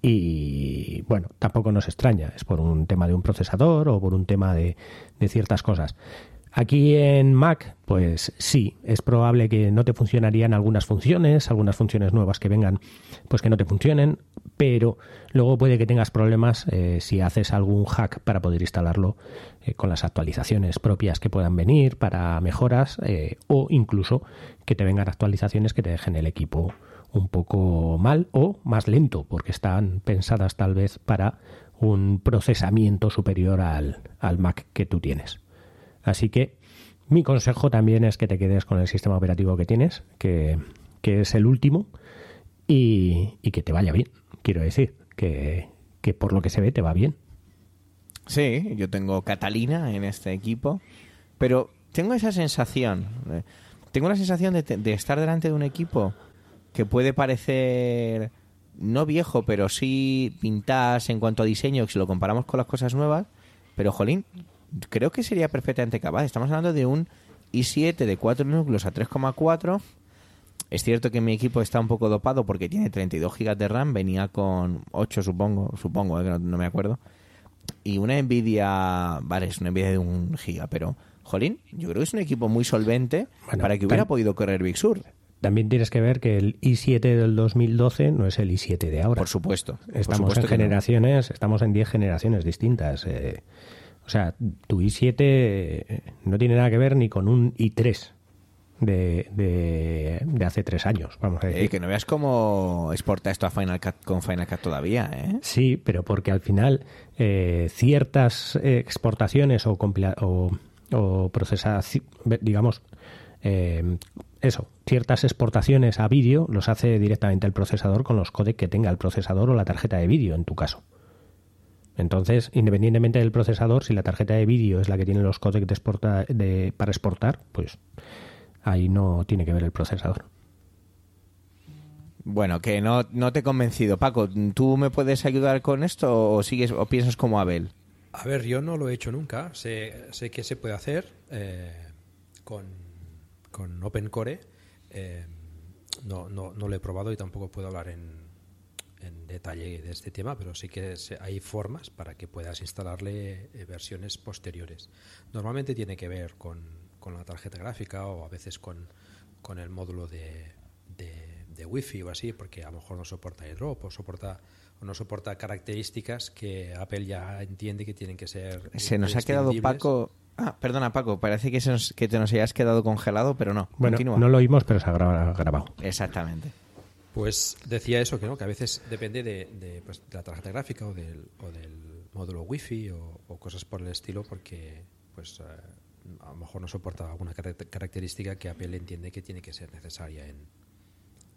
Y bueno, tampoco nos extraña, es por un tema de un procesador o por un tema de, de ciertas cosas. Aquí en Mac, pues sí, es probable que no te funcionarían algunas funciones, algunas funciones nuevas que vengan, pues que no te funcionen, pero luego puede que tengas problemas eh, si haces algún hack para poder instalarlo eh, con las actualizaciones propias que puedan venir para mejoras eh, o incluso que te vengan actualizaciones que te dejen el equipo un poco mal o más lento porque están pensadas tal vez para un procesamiento superior al, al Mac que tú tienes. Así que mi consejo también es que te quedes con el sistema operativo que tienes, que, que es el último, y, y que te vaya bien. Quiero decir, que, que por lo que se ve te va bien. Sí, yo tengo Catalina en este equipo, pero tengo esa sensación, eh, tengo la sensación de, de estar delante de un equipo que puede parecer no viejo, pero sí pintas en cuanto a diseño, si lo comparamos con las cosas nuevas, pero jolín, creo que sería perfectamente capaz. Estamos hablando de un i7 de 4 núcleos a 3,4. Es cierto que mi equipo está un poco dopado porque tiene 32 GB de RAM, venía con 8 supongo, supongo, eh, que no, no me acuerdo. Y una Nvidia, vale, es una Nvidia de un giga, pero jolín, yo creo que es un equipo muy solvente Bueno, para que hubiera tam- podido correr Big Sur. también tienes que ver que el i7 del 2012 no es el i7 de ahora. Por supuesto. por Estamos supuesto en no. generaciones, estamos en 10 generaciones distintas. eh, o sea, tu i7 eh, no tiene nada que ver ni con un i3 de, de, de hace tres años, vamos a decir. Eh, que no veas cómo exporta esto a Final Cut con Final Cut todavía, ¿eh? Sí, pero porque al final eh, ciertas exportaciones o, compila- o, o procesaci- digamos, eh, eso, ciertas exportaciones a vídeo los hace directamente el procesador con los codecs que tenga el procesador o la tarjeta de vídeo, en tu caso. Entonces, independientemente del procesador, si la tarjeta de vídeo es la que tiene los codecs de exporta- de- para exportar, pues ahí no tiene que ver el procesador. Bueno, que no, no te he convencido. Paco, ¿tú me puedes ayudar con esto o sigues o piensas como Abel? A ver, yo no lo he hecho nunca. Sé, sé que se puede hacer eh, con, con OpenCore. Eh, no, no, no lo he probado y tampoco puedo hablar en, en detalle de este tema, pero sí que se- hay formas para que puedas instalarle eh, versiones posteriores. Normalmente tiene que ver con, con la tarjeta gráfica o a veces con, con el módulo de, de, de Wi-Fi o así, porque a lo mejor no soporta airdrop o soporta o no soporta características que Apple ya entiende que tienen que ser Se nos ha quedado. Paco. Ah, perdona, Paco, parece que, se nos- que te nos hayas quedado congelado, pero no. Bueno, Continúa. no lo oímos, pero se ha gra- grabado. Exactamente. Pues decía eso, que, ¿no? que a veces depende de, pues, de la tarjeta gráfica o del, o del módulo Wi-Fi o, o cosas por el estilo, porque pues eh, a lo mejor no soporta alguna carac- característica que Apple entiende que tiene que ser necesaria en,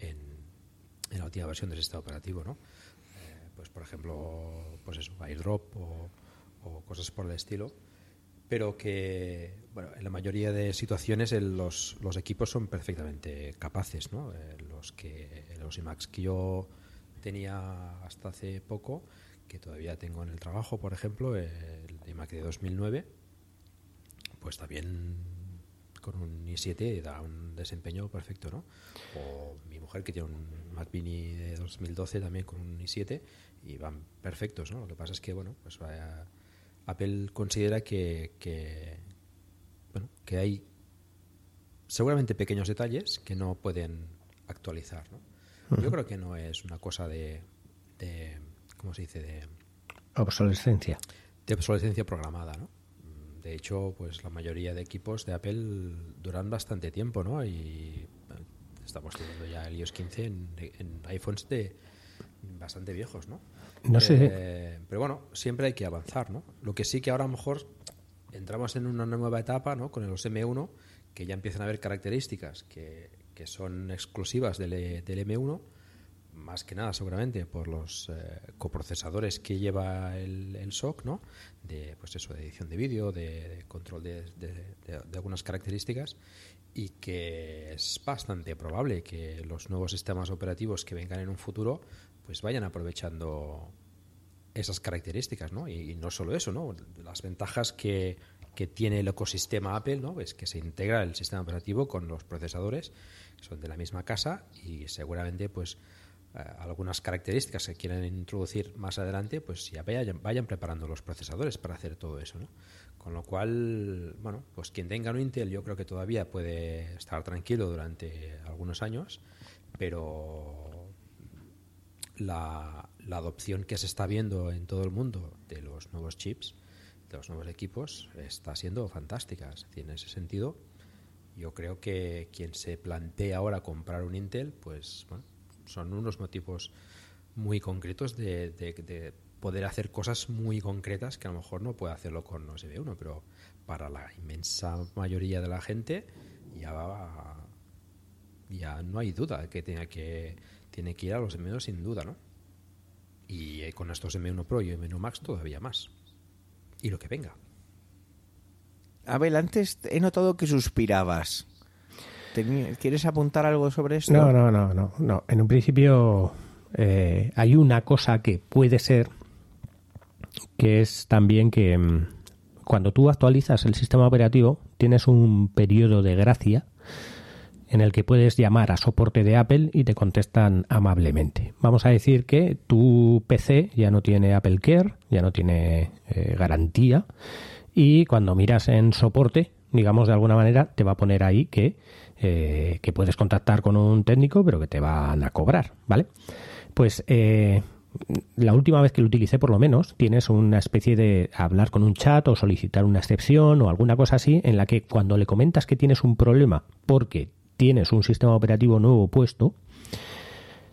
en, la última versión del sistema operativo, ¿no? Eh, pues por ejemplo, pues eso, airdrop o cosas por el estilo pero que bueno, en la mayoría de situaciones el- los, los equipos son perfectamente capaces, ¿no? Eh, los que los iMacs que yo tenía hasta hace poco, que todavía tengo en el trabajo, por ejemplo, el iMac de 2009, pues también con un i7 da un desempeño perfecto, ¿no? O mi mujer que tiene un Mac Mini de 2012 también con un i7 y van perfectos, ¿no? Lo que pasa es que, bueno, pues vaya, Apple considera que, que, bueno, que hay seguramente pequeños detalles que no pueden actualizar, ¿no? Yo creo que no es una cosa de, de ¿cómo se dice? De, Obsolescencia. de obsolescencia programada, ¿no? De hecho, pues la mayoría de equipos de Apple duran bastante tiempo, ¿no? Y estamos teniendo ya el iOS 15 en, en iPhones de bastante viejos, ¿no? No sé. Eh, pero bueno, siempre hay que avanzar, ¿no? Lo que sí que ahora a lo mejor entramos en una nueva etapa, ¿no? Con los M1, que ya empiezan a haber características que, que son exclusivas del, del M1, más que nada seguramente por los eh, coprocesadores que lleva el, el SOC, ¿no? De, pues eso, de edición de vídeo, de, control de- de- de algunas características y que es bastante probable que los nuevos sistemas operativos que vengan en un futuro pues vayan aprovechando esas características, ¿no? Y, y no solo eso, ¿no? Las ventajas que, que tiene el ecosistema Apple, ¿no? Es que se integra el sistema operativo con los procesadores, que son de la misma casa y seguramente, pues, eh, algunas características que quieran introducir más adelante, pues ya vayan, vayan preparando los procesadores para hacer todo eso, ¿no? Con lo cual, bueno, pues quien tenga un Intel yo creo que todavía puede estar tranquilo durante algunos años, pero la, la adopción que se está viendo en todo el mundo de los nuevos chips, de los nuevos equipos, está siendo fantástica. En ese sentido, yo creo que quien se plantea ahora comprar un Intel, pues bueno, son unos motivos muy concretos de, de- de poder hacer cosas muy concretas que a lo mejor no puede hacerlo con los M1, pero para la inmensa mayoría de la gente ya ya no hay duda que tenga que tiene que ir a los M1 sin duda, ¿no? Y eh, con estos M1 Pro y M1 Max todavía más. Y lo que venga. Abel, antes he notado que suspirabas. ¿Quieres apuntar algo sobre esto? No, no, no, no, no. En un principio eh, hay una cosa que puede ser que es también que mm, cuando tú actualizas el sistema operativo tienes un periodo de gracia en el que puedes llamar a soporte de Apple y te contestan amablemente. Vamos a decir que tu PC ya no tiene Apple Care, ya no tiene eh, garantía y cuando miras en soporte, digamos de alguna manera, te va a poner ahí que eh, que puedes contactar con un técnico, pero que te van a cobrar, ¿vale? Pues eh, la última vez que lo utilicé, por lo menos, tienes una especie de hablar con un chat o solicitar una excepción o alguna cosa así, en la que cuando le comentas que tienes un problema porque tienes un sistema operativo nuevo puesto,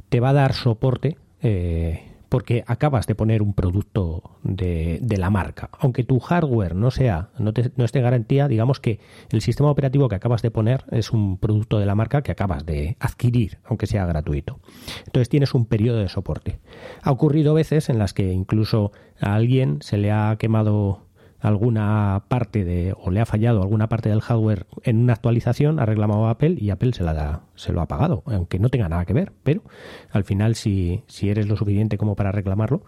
te va a dar soporte eh, porque acabas de poner un producto de, la marca. Aunque tu hardware no sea, no, no esté garantía, digamos que el sistema operativo que acabas de poner es un producto de la marca que acabas de adquirir, aunque sea gratuito. Entonces tienes un periodo de soporte. Ha ocurrido veces en las que incluso a alguien se le ha quemado alguna parte de o le ha fallado alguna parte del hardware en una actualización, ha reclamado a Apple y Apple se la da, se lo ha pagado, aunque no tenga nada que ver, pero al final si, si eres lo suficiente como para reclamarlo,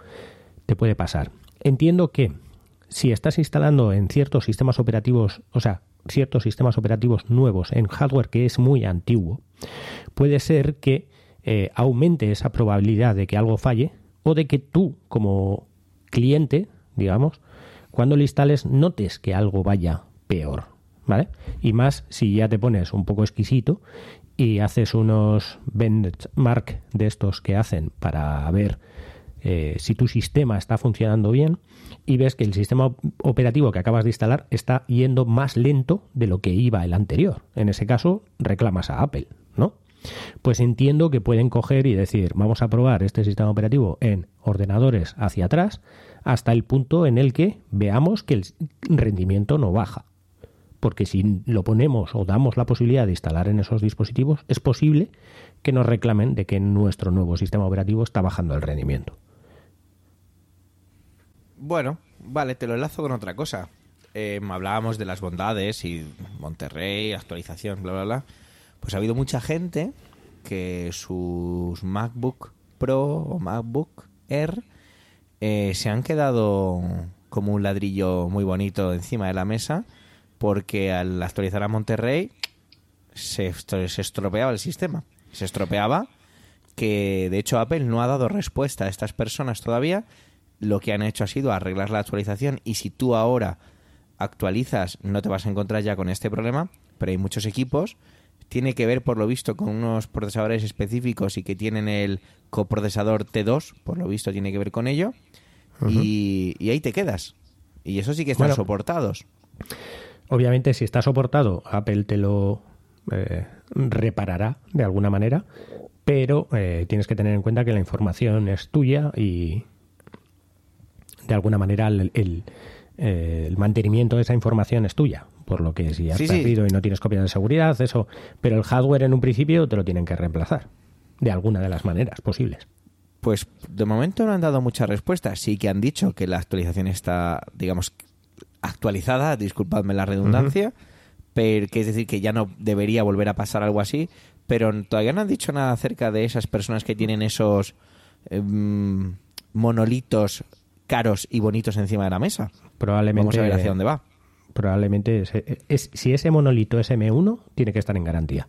te puede pasar. Entiendo que si estás instalando en ciertos sistemas operativos, o sea, ciertos sistemas operativos nuevos en hardware que es muy antiguo, puede ser que eh, aumente esa probabilidad de que algo falle o de que tú como cliente, digamos, cuando lo instales notes que algo vaya peor, ¿vale? Y más si ya te pones un poco exquisito y haces unos benchmark de estos que hacen para ver eh, si tu sistema está funcionando bien y ves que el sistema operativo que acabas de instalar está yendo más lento de lo que iba el anterior. En ese caso, reclamas a Apple, ¿no? Pues entiendo que pueden coger y decir, vamos a probar este sistema operativo en ordenadores hacia atrás hasta el punto en el que veamos que el rendimiento no baja. Porque si lo ponemos o damos la posibilidad de instalar en esos dispositivos, es posible que nos reclamen de que nuestro nuevo sistema operativo está bajando el rendimiento. Bueno, vale, te lo enlazo con otra cosa. Em, hablábamos de las bondades y Monterrey, actualización, bla, bla, bla. Pues ha habido mucha gente que sus MacBook Pro o MacBook Air eh, se han quedado como un ladrillo muy bonito encima de la mesa porque al actualizar a Monterrey se, se estropeaba el sistema. Se estropeaba que de hecho Apple no ha dado respuesta a estas personas todavía. Lo que han hecho ha sido arreglar la actualización y si tú ahora actualizas no te vas a encontrar ya con este problema, pero hay muchos equipos. Tiene que ver, por lo visto, con unos procesadores específicos y que tienen el coprocesador T2, por lo visto tiene que ver con ello y, ahí te quedas. Y eso sí que están soportados. Obviamente, si está soportado, Apple te lo eh, reparará de alguna manera, pero eh, tienes que tener en cuenta que la información es tuya y de alguna manera el, el, mantenimiento de esa información es tuya. Por lo que si has perdido y no tienes copia de seguridad, eso. Pero el hardware en un principio te lo tienen que reemplazar. De alguna de las maneras posibles. Pues de momento no han dado muchas respuestas. Sí que han dicho que la actualización está, digamos, actualizada, disculpadme la redundancia, pero que es decir que ya no debería volver a pasar algo así, pero todavía no han dicho nada acerca de esas personas que tienen esos em, monolitos caros y bonitos encima de la mesa. Probablemente. Vamos a ver hacia dónde va. Probablemente, si ese monolito es M1, tiene que estar en garantía.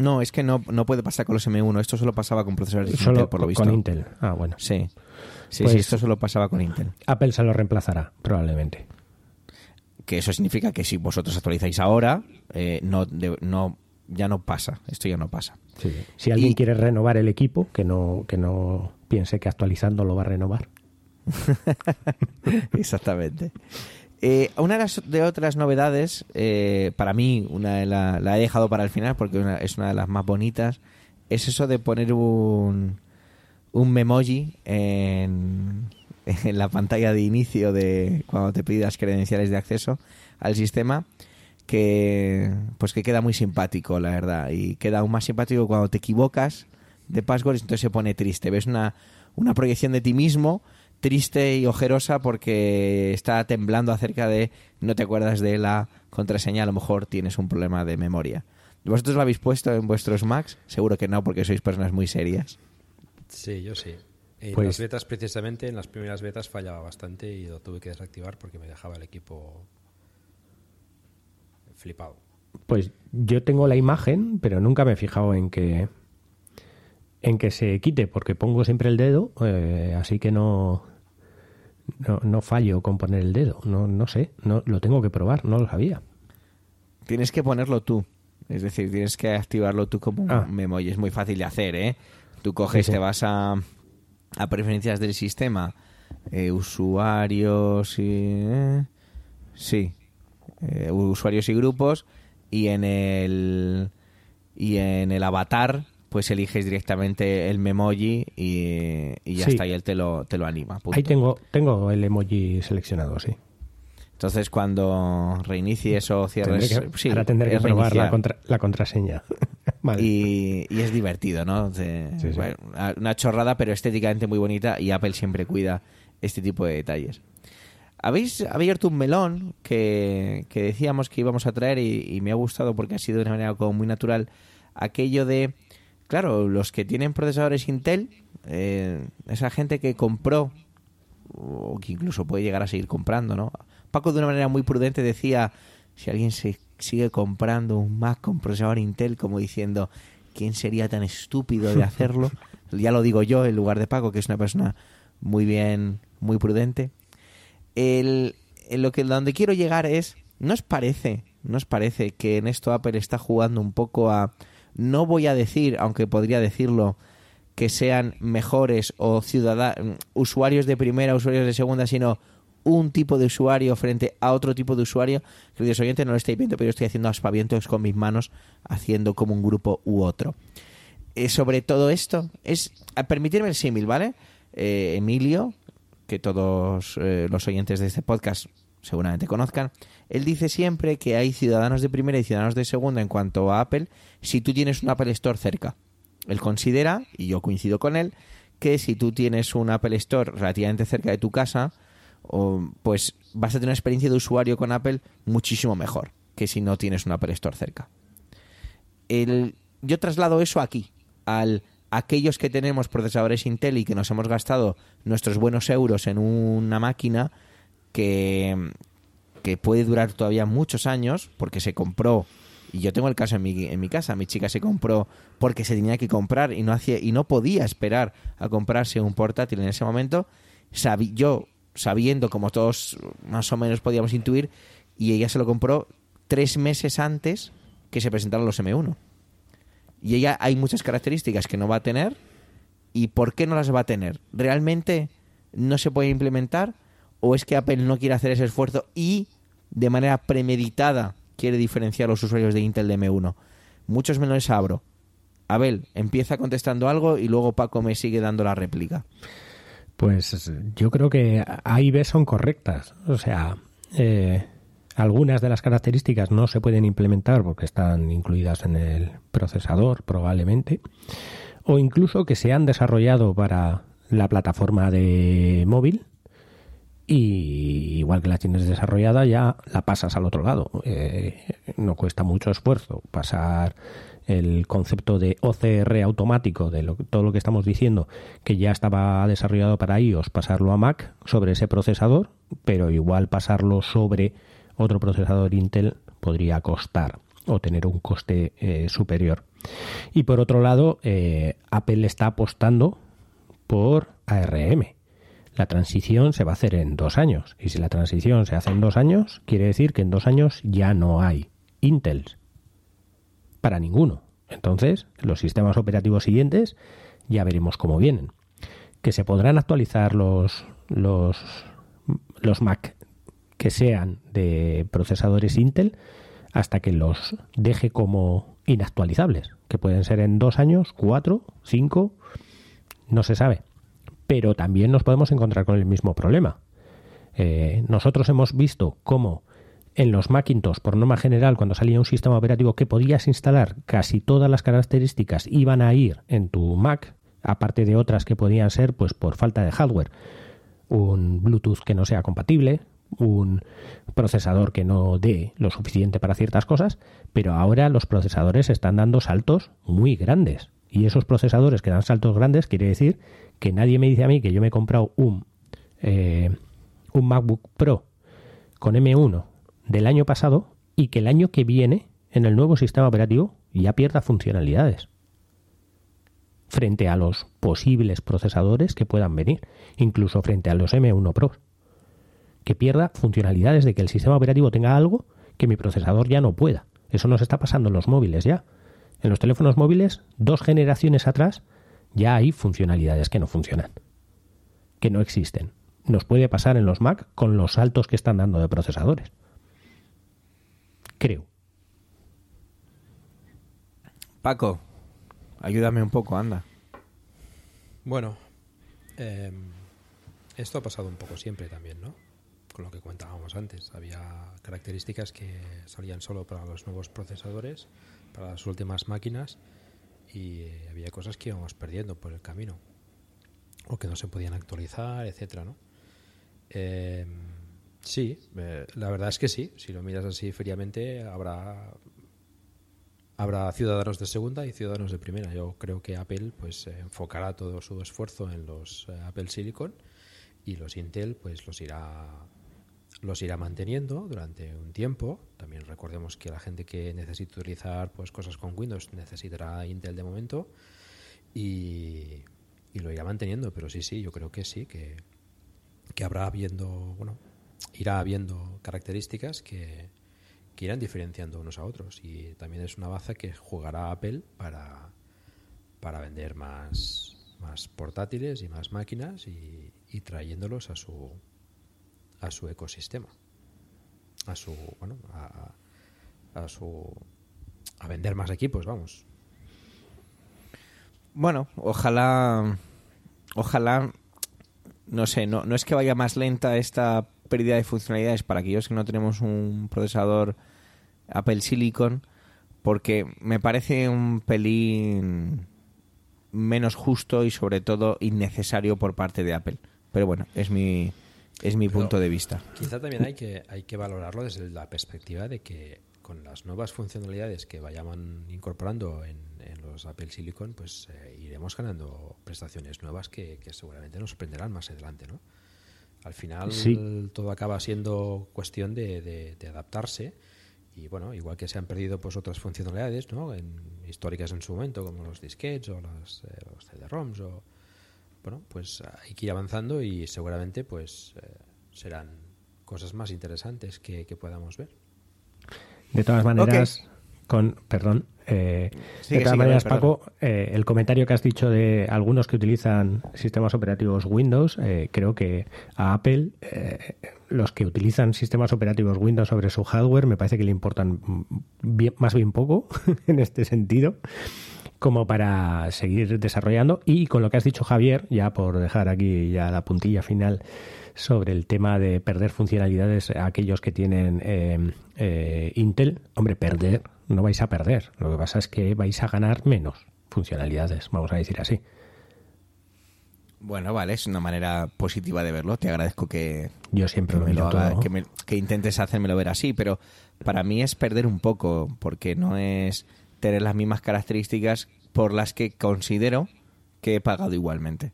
No, es que no, no puede pasar con los M1. Esto solo pasaba con procesadores de Intel, por lo visto. Con Intel. Ah, bueno. Sí. Sí, sí, pues esto solo pasaba con Intel. Apple se lo reemplazará, probablemente. Que eso significa que si vosotros actualizáis ahora, eh, no, no, ya no pasa. Esto ya no pasa. Si alguien quiere renovar el equipo, que no, que no piense que actualizando lo va a renovar. [laughs] Exactamente. Eh, una de, otras novedades, eh, para mí, una la, he dejado para el final porque es una de las más bonitas, es eso de poner un, un memoji en, [laughs] la pantalla de inicio de cuando te pidas credenciales de acceso al sistema que pues que queda muy simpático la verdad y queda aún más simpático cuando te equivocas de password y entonces se pone triste. Ves una, una proyección de ti mismo triste y ojerosa porque está temblando acerca de no te acuerdas de la contraseña, a lo mejor tienes un problema de memoria. ¿Vosotros lo habéis puesto en vuestros Macs? Seguro que no, porque sois personas muy serias. Sí, yo sí. En pues las betas, precisamente, en las primeras betas fallaba bastante y lo tuve que desactivar porque me dejaba el equipo flipado. Pues yo tengo la imagen, pero nunca me he fijado en que en que se quite, porque pongo siempre el dedo, eh, así que no, no, no fallo con poner el dedo. No, no sé, no lo tengo que probar, no lo sabía. Tienes que ponerlo tú. Es decir, tienes que activarlo tú como Ah. un memoji. Es muy fácil de hacer, ¿eh? Tú coges, Sí, sí. te vas a, a preferencias del sistema, eh, usuarios y... eh, sí, eh, usuarios y grupos y en el y en el avatar pues eliges directamente el memoji y, y ya Sí. está y él te lo, te lo anima. punto. Ahí tengo, tengo el emoji seleccionado, sí. Entonces cuando reinicies o cierres... Tendré que- sí, ahora tendré que probar la, reiniciar. contra- la contraseña. [laughs] vale. y, y es divertido, ¿no? De- Sí, sí. bueno, una chorrada, pero estéticamente muy bonita y Apple siempre cuida este tipo de detalles. Habéis abierto un melón que, que decíamos que íbamos a traer y, y me ha gustado porque ha sido de una manera como muy natural aquello de, claro, los que tienen procesadores Intel, eh, esa gente que compró o que incluso puede llegar a seguir comprando, ¿no? Paco de una manera muy prudente decía, si alguien se sigue comprando un Mac con procesador Intel, como diciendo, ¿quién sería tan estúpido de hacerlo? [laughs] ya lo digo yo en lugar de Paco, que es una persona muy bien, muy prudente. El, lo que donde quiero llegar es, ¿no os parece, no os parece que en esto Apple está jugando un poco a, no voy a decir, aunque podría decirlo, que sean mejores o ciudadanos, usuarios de primera, usuarios de segunda, sino un tipo de usuario frente a otro tipo de usuario. Queridos oyentes, no lo estáis viendo, pero yo estoy haciendo aspavientos con mis manos, haciendo como un grupo u otro. Eh, sobre todo esto, es permitirme el símil, ¿vale? Eh, Emilio, que todos eh, los oyentes de este podcast seguramente conozcan, él dice siempre que hay ciudadanos de primera y ciudadanos de segunda en cuanto a Apple si tú tienes un Apple Store cerca. Él considera, y yo coincido con él, que si tú tienes un Apple Store relativamente cerca de tu casa, pues vas a tener una experiencia de usuario con Apple muchísimo mejor que si no tienes un Apple Store cerca. El, yo traslado eso aquí, al aquellos que tenemos procesadores Intel y que nos hemos gastado nuestros buenos euros en una máquina que, puede durar todavía muchos años porque se compró y yo tengo el caso en mi, en mi casa mi chica se compró porque se tenía que comprar y no hacía y no podía esperar a comprarse un portátil en ese momento Sabi- yo sabiendo como todos más o menos podíamos intuir y ella se lo compró tres meses antes que se presentaron los M1 y ella hay muchas características que no va a tener y por qué no las va a tener realmente no se puede implementar o es que Apple no quiere hacer ese esfuerzo y de manera premeditada quiere diferenciar a los usuarios de Intel de M1 muchos melones abro Abel empieza contestando algo y luego Paco me sigue dando la réplica Pues yo creo que A y B son correctas. O sea, eh, algunas de las características no se pueden implementar porque están incluidas en el procesador, probablemente. O incluso que se han desarrollado para la plataforma de móvil. Y igual que la tienes desarrollada, ya la pasas al otro lado. Eh, no cuesta mucho esfuerzo pasar el concepto de OCR automático, de lo- todo lo que estamos diciendo, que ya estaba desarrollado para iOS, pasarlo a Mac sobre ese procesador, pero igual pasarlo sobre otro procesador Intel podría costar o tener un coste eh, superior. Y por otro lado, eh, Apple está apostando por ARM. La transición se va a hacer en dos años. Y si la transición se hace en dos años, quiere decir que en dos años ya no hay Intels para ninguno. Entonces, los sistemas operativos siguientes ya veremos cómo vienen. Que se podrán actualizar los, los, los Mac que sean de procesadores Intel hasta que los deje como inactualizables, que pueden ser en dos años, cuatro, cinco, no se sabe. Pero también nos podemos encontrar con el mismo problema. Eh, nosotros hemos visto cómo en los Macintosh, por norma general, cuando salía un sistema operativo que podías instalar, casi todas las características iban a ir en tu Mac, aparte de otras que podían ser, pues por falta de hardware, un Bluetooth que no sea compatible, un procesador que no dé lo suficiente para ciertas cosas, pero ahora los procesadores están dando saltos muy grandes. Y esos procesadores que dan saltos grandes quiere decir que nadie me dice a mí que yo me he comprado un, eh, un MacBook Pro con M1 del año pasado y que el año que viene en el nuevo sistema operativo ya pierda funcionalidades frente a los posibles procesadores que puedan venir, incluso frente a los M1 Pro. Que pierda funcionalidades de que el sistema operativo tenga algo que mi procesador ya no pueda. Eso nos está pasando en los móviles ya. En los teléfonos móviles, dos generaciones atrás, ya hay funcionalidades que no funcionan, que no existen. Nos puede pasar en los Mac con los saltos que están dando de procesadores. Creo. Paco, ayúdame un poco, anda. Bueno, eh, esto ha pasado un poco siempre también, ¿no? Con lo que comentábamos antes. Había características que salían solo para los nuevos procesadores, para las últimas máquinas, y había cosas que íbamos perdiendo por el camino. O que no se podían actualizar, etcétera, ¿no? Eh, sí, eh, la verdad es que sí. Si lo miras así fríamente, habrá habrá ciudadanos de segunda y ciudadanos de primera. Yo creo que Apple pues eh, enfocará todo su esfuerzo en los eh, Apple Silicon y los Intel pues los irá los irá manteniendo durante un tiempo. También recordemos que la gente que necesite utilizar pues cosas con Windows necesitará Intel de momento y, y lo irá manteniendo, pero sí, sí, yo creo que sí, que, que habrá habiendo, bueno, irá habiendo características que, que irán diferenciando unos a otros. Y también es una baza que jugará Apple para, para vender más, más portátiles y más máquinas y, y trayéndolos a su, a su ecosistema. A su, bueno, a, su, a vender más equipos, vamos. Bueno, ojalá, ojalá, no sé, no, no es que vaya más lenta esta pérdida de funcionalidades para aquellos que no tenemos un procesador Apple Silicon, porque me parece un pelín menos justo y sobre todo innecesario por parte de Apple. Pero bueno, es mi, es mi Pero punto de vista. Quizá también hay que, hay que valorarlo desde la perspectiva de que con las nuevas funcionalidades que vayan incorporando en, en los Apple Silicon, pues eh, iremos ganando prestaciones nuevas que, que seguramente nos sorprenderán más adelante, ¿no? Al final Sí. todo acaba siendo cuestión de, de- de adaptarse y bueno, igual que se han perdido pues otras funcionalidades, ¿no? En, históricas en su momento, como los disquetes o las, eh, los CD-ROMs o bueno, pues hay que ir avanzando y seguramente pues eh, serán cosas más interesantes que, que podamos ver. De todas maneras, con perdón, eh, Sigue, de todas sigue, maneras, perdón. Paco, eh, el comentario que has dicho de algunos que utilizan sistemas operativos Windows, eh, creo que a Apple, eh, los que utilizan sistemas operativos Windows sobre su hardware, me parece que le importan bien- más bien poco [laughs] en este sentido como para seguir desarrollando. Y con lo que has dicho, Javier, ya por dejar aquí ya la puntilla final sobre el tema de perder funcionalidades a aquellos que tienen eh, eh, Intel, hombre, perder, no vais a perder. Lo que pasa es que vais a ganar menos funcionalidades, vamos a decir así. Bueno, vale, es una manera positiva de verlo. Te agradezco que, Yo siempre que, lo me lo miro haga- todo. que, me- que intentes hacérmelo ver así, pero para mí es perder un poco, porque no es tener las mismas características por las que considero que he pagado igualmente.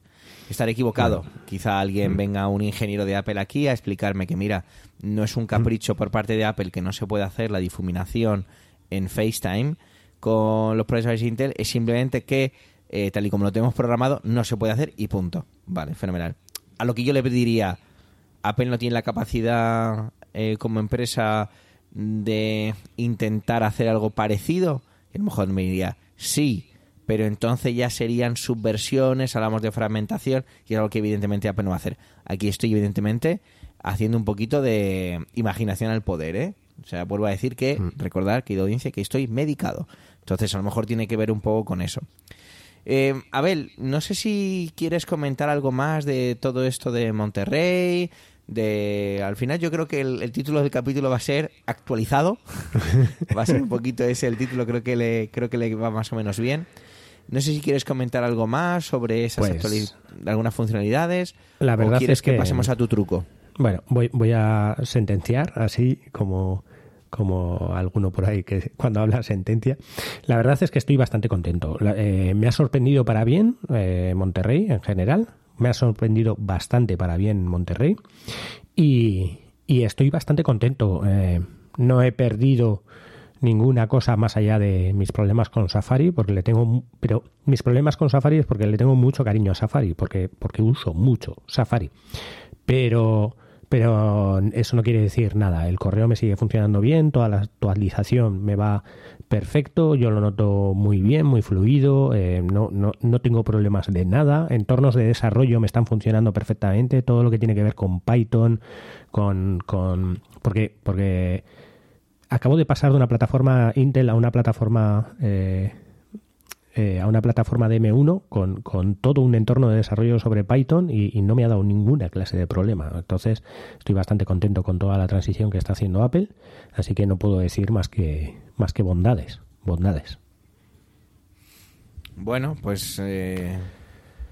Estar equivocado. Quizá Mm. alguien venga, un ingeniero de Apple aquí, a explicarme que, mira, no es un capricho por parte de Apple que no se puede hacer la difuminación en FaceTime con los procesadores Intel, es simplemente que, eh, tal y como lo tenemos programado, no se puede hacer y punto. Vale, fenomenal. A lo que yo le diría, Apple no tiene la capacidad eh, como empresa de intentar hacer algo parecido. Y a lo mejor me diría, sí, pero entonces ya serían subversiones, hablamos de fragmentación, y es algo que evidentemente Apple no va a hacer. Aquí estoy evidentemente haciendo un poquito de imaginación al poder, ¿eh? O sea, vuelvo a decir que, recordar, querida audiencia, que estoy medicado. Entonces, a lo mejor tiene que ver un poco con eso. Eh, Abel, no sé si quieres comentar algo más de todo esto de Monterrey. De, al final yo creo que el, el título del capítulo va a ser actualizado. [laughs] va a ser un poquito ese el título, creo que le, creo que le va más o menos bien. No sé si quieres comentar algo más sobre esas Pues, algunas funcionalidades. la verdad o quieres es que- pasemos a tu truco. Bueno, voy, voy a sentenciar así como, como alguno por ahí que cuando habla sentencia. La verdad es que estoy bastante contento. Eh, me ha sorprendido para bien eh, Monterrey en general. Me ha sorprendido bastante para bien Monterrey. Y, y estoy bastante contento. Eh, no he perdido ninguna cosa más allá de mis problemas con Safari, porque le tengo, pero mis problemas con Safari es porque le tengo mucho cariño a Safari, porque, porque uso mucho Safari. Pero, pero eso no quiere decir nada. El correo me sigue funcionando bien, toda la actualización me va perfecto, yo lo noto muy bien, muy fluido, eh, no, no, no tengo problemas de nada. Entornos de desarrollo me están funcionando perfectamente, todo lo que tiene que ver con Python, con... con porque, porque acabo de pasar de una plataforma Intel a una plataforma... Eh, eh, a una plataforma de M1 con, con, todo un entorno de desarrollo sobre Python y, no me ha dado ninguna clase de problema. Entonces estoy bastante contento con toda la transición que está haciendo Apple, así que no puedo decir más que, más que bondades. bondades. Bueno, pues eh,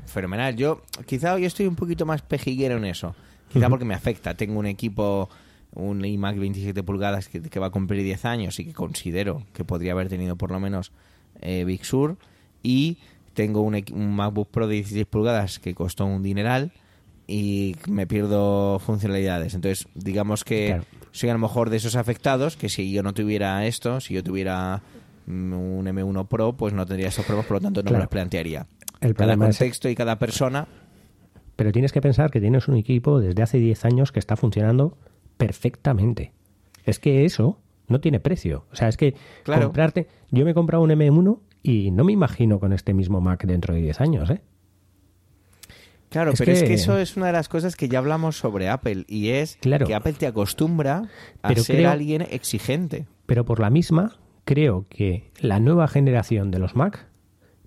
fenomenal. Yo quizá hoy estoy un poquito más pejiguero en eso, quizá porque me afecta. Tengo un equipo un iMac 27 pulgadas que, que, va a cumplir 10 años y que considero que podría haber tenido por lo menos eh, Big Sur y tengo un, MacBook Pro de 16 pulgadas que costó un dineral y me pierdo funcionalidades. Entonces, digamos que soy a lo mejor de esos afectados que si yo no tuviera esto, si yo tuviera mm, un M1 Pro, pues no tendría esos problemas, por lo tanto no me los plantearía. El cada contexto y cada persona. Pero tienes que pensar que tienes un equipo desde hace 10 años que está funcionando perfectamente. Es que eso no tiene precio. O sea, es que comprarte. Yo me he comprado un M1 y no me imagino con este mismo Mac dentro de 10 años, ¿eh? Claro, pero es que eso es una de las cosas que ya hablamos sobre Apple y es que Apple te acostumbra a ser alguien exigente. Pero por la misma, creo que la nueva generación de los Mac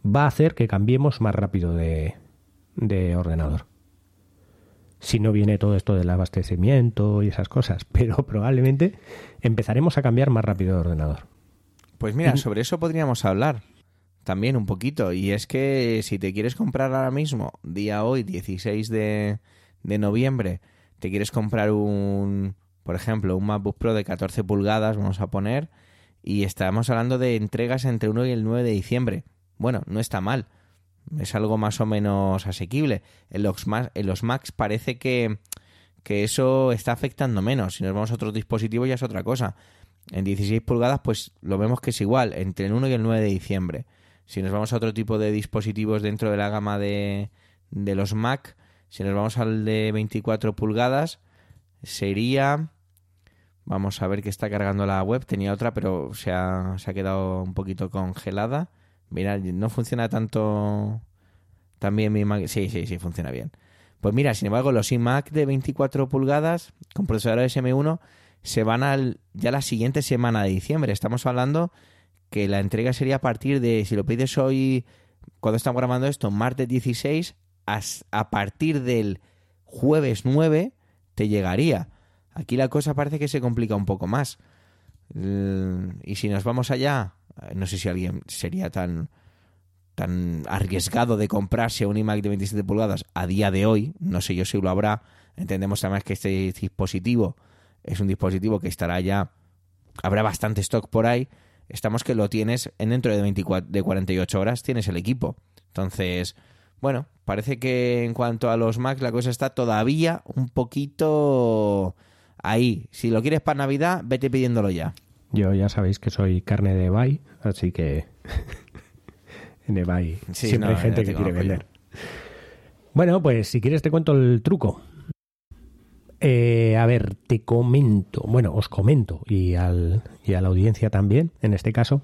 va a hacer que cambiemos más rápido de ordenador si no viene todo esto del abastecimiento y esas cosas, [laughs] pero probablemente empezaremos a cambiar más rápido de ordenador. Pues mira, sobre eso podríamos hablar también un poquito. Y es que si te quieres comprar ahora mismo, día hoy, 16 de, de noviembre, te quieres comprar un, por ejemplo, un MacBook Pro de 14 pulgadas, vamos a poner, y estamos hablando de entregas entre 1 y el 9 de diciembre. Bueno, no está mal es algo más o menos asequible. En los, en los Macs parece que, que eso está afectando menos. Si nos vamos a otro dispositivo ya es otra cosa. En 16 pulgadas pues lo vemos que es igual, entre el 1 y el 9 de diciembre. Si nos vamos a otro tipo de dispositivos dentro de la gama de, de los Mac, si nos vamos al de 24 pulgadas, sería... Vamos a ver que está cargando la web. Tenía otra, pero se ha, se ha quedado un poquito congelada. Mira, no funciona tanto también mi Mac. Sí, sí, sí, funciona bien. Pues mira, sin embargo, los iMac de 24 pulgadas con procesadores M1 se van al, ya la siguiente semana de diciembre. Estamos hablando que la entrega sería a partir de, si lo pides hoy, cuando estamos grabando esto, martes 16, a, partir del jueves 9 te llegaría. Aquí la cosa parece que se complica un poco más. Y si nos vamos allá no sé si alguien sería tan tan arriesgado de comprarse un iMac de 27 pulgadas a día de hoy, no sé yo si lo habrá. Entendemos además que este dispositivo es un dispositivo que estará ya habrá bastante stock por ahí. Estamos que lo tienes en dentro de 24 de 48 horas tienes el equipo. Entonces, bueno, parece que en cuanto a los Macs la cosa está todavía un poquito ahí. Si lo quieres para Navidad, vete pidiéndolo ya. Yo ya sabéis que soy carne de eBay, así que [laughs] en eBay siempre hay gente que quiere vender. Bueno, pues si quieres te cuento el truco. Eh, a ver, te comento, bueno, os comento y, al, y a la audiencia también, en este caso,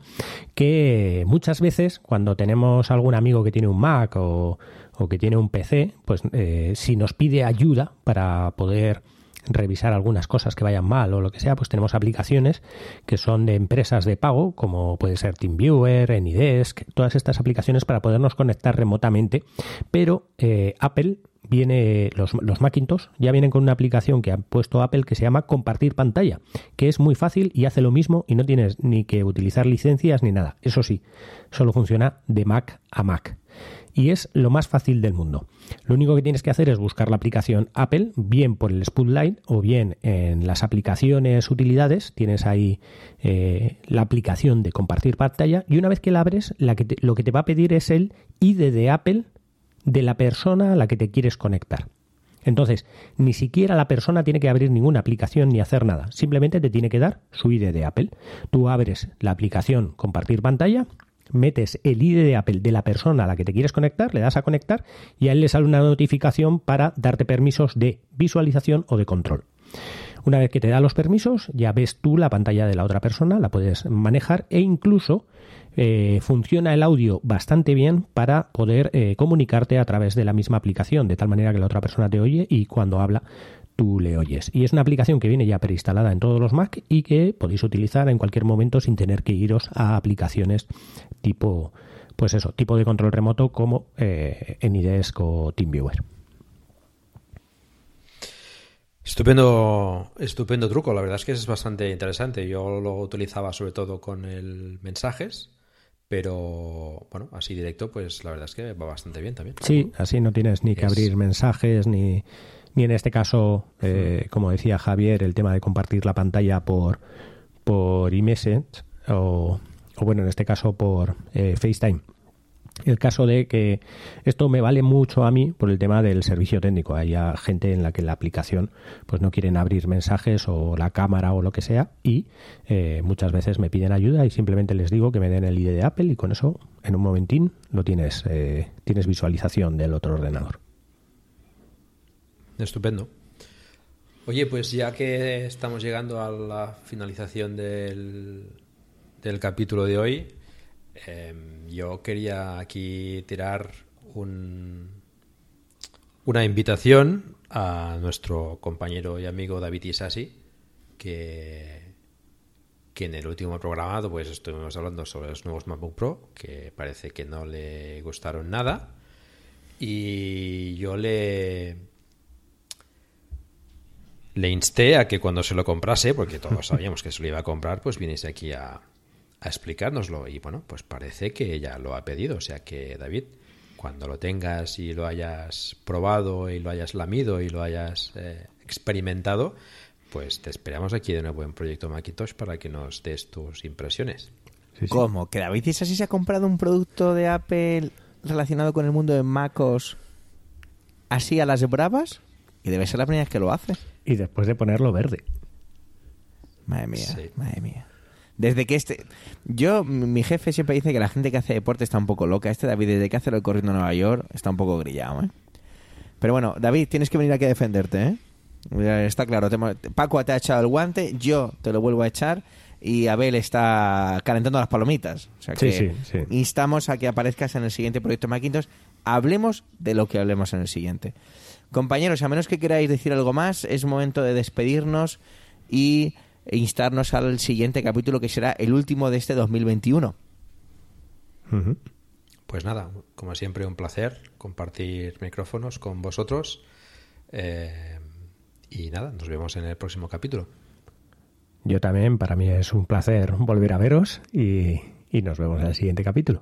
que muchas veces cuando tenemos algún amigo que tiene un Mac o, o que tiene un PC, pues eh, si nos pide ayuda para poder revisar algunas cosas que vayan mal o lo que sea, pues tenemos aplicaciones que son de empresas de pago, como puede ser TeamViewer, Anydesk, todas estas aplicaciones para podernos conectar remotamente, pero eh, Apple viene, los, los Macintosh ya vienen con una aplicación que ha puesto Apple que se llama compartir pantalla, que es muy fácil y hace lo mismo y no tienes ni que utilizar licencias ni nada. Eso sí, solo funciona de Mac a Mac y es lo más fácil del mundo. Lo único que tienes que hacer es buscar la aplicación Apple, bien por el Spotlight o bien en las aplicaciones utilidades, tienes ahí eh, la aplicación de compartir pantalla y una vez que la abres, lo que te va a pedir es el ID de Apple de la persona a la que te quieres conectar. Entonces, ni siquiera la persona tiene que abrir ninguna aplicación ni hacer nada. Simplemente te tiene que dar su ID de Apple. Tú abres la aplicación compartir pantalla metes el ID de Apple de la persona a la que te quieres conectar, le das a conectar y a él le sale una notificación para darte permisos de visualización o de control. Una vez que te da los permisos, ya ves tú la pantalla de la otra persona, la puedes manejar e incluso eh, funciona el audio bastante bien para poder eh, comunicarte a través de la misma aplicación, de tal manera que la otra persona te oye y cuando habla tú le oyes. Y es una aplicación que viene ya preinstalada en todos los Mac y que podéis utilizar en cualquier momento sin tener que iros a aplicaciones tipo, pues eso, tipo de control remoto como eh, o TeamViewer. Estupendo, estupendo truco. La verdad es que es bastante interesante. Yo lo utilizaba sobre todo con el mensajes, pero bueno, así directo, pues la verdad es que va bastante bien también. Sí, así no tienes ni que abrir mensajes ni ni en este caso, eh, como decía Javier, el tema de compartir la pantalla por, por iMessage o, o bueno, en este caso por eh, FaceTime. El caso de que esto me vale mucho a mí por el tema del servicio técnico. Hay gente en la que la aplicación pues no quieren abrir mensajes o la cámara o lo que sea y eh, muchas veces me piden ayuda y simplemente les digo que me den el ID de Apple y con eso en un momentín lo tienes, tienes visualización del otro ordenador. Estupendo. Oye, pues ya que estamos llegando a la finalización del, del capítulo de hoy, em, yo quería aquí tirar un, una invitación a nuestro compañero y amigo David Isasi, que, que en el último programa pues estuvimos hablando sobre los nuevos MacBook Pro, que parece que no le gustaron nada. Y yo le, le insté a que cuando se lo comprase, porque todos sabíamos que se lo iba a comprar, pues viniese aquí a, a explicárnoslo. Y bueno, pues parece que ya lo ha pedido. O sea que, David, cuando lo tengas y lo hayas probado y lo hayas lamido y lo hayas eh, experimentado, pues te esperamos aquí de nuevo en Proyecto Macintosh para que nos des tus impresiones. ¿Cómo? ¿Que David así se ha comprado un producto de Apple relacionado con el mundo de MacOS así a las bravas? Y debe ser la primera vez que lo hace. Y después de ponerlo verde. Madre mía, madre mía. Desde que este... Yo, mi jefe siempre dice que la gente que hace deporte está un poco loca. Este David, desde que hace lo de corriendo a Nueva York, está un poco grillado, ¿eh? Pero bueno, David, tienes que venir aquí a defenderte, ¿eh? Está claro, Paco te ha echado el guante, yo te lo vuelvo a echar y Abel está calentando las palomitas. O sea que instamos a que aparezcas en el siguiente proyecto Macintosh. Hablemos de lo que hablemos en el siguiente. Compañeros, a menos que queráis decir algo más, es momento de despedirnos y instarnos al siguiente capítulo que será el último de este 2021. Pues nada, como siempre un placer compartir micrófonos con vosotros eh, y nada, nos vemos en el próximo capítulo. Yo también, para mí es un placer volver a veros y, y nos vemos en el siguiente capítulo.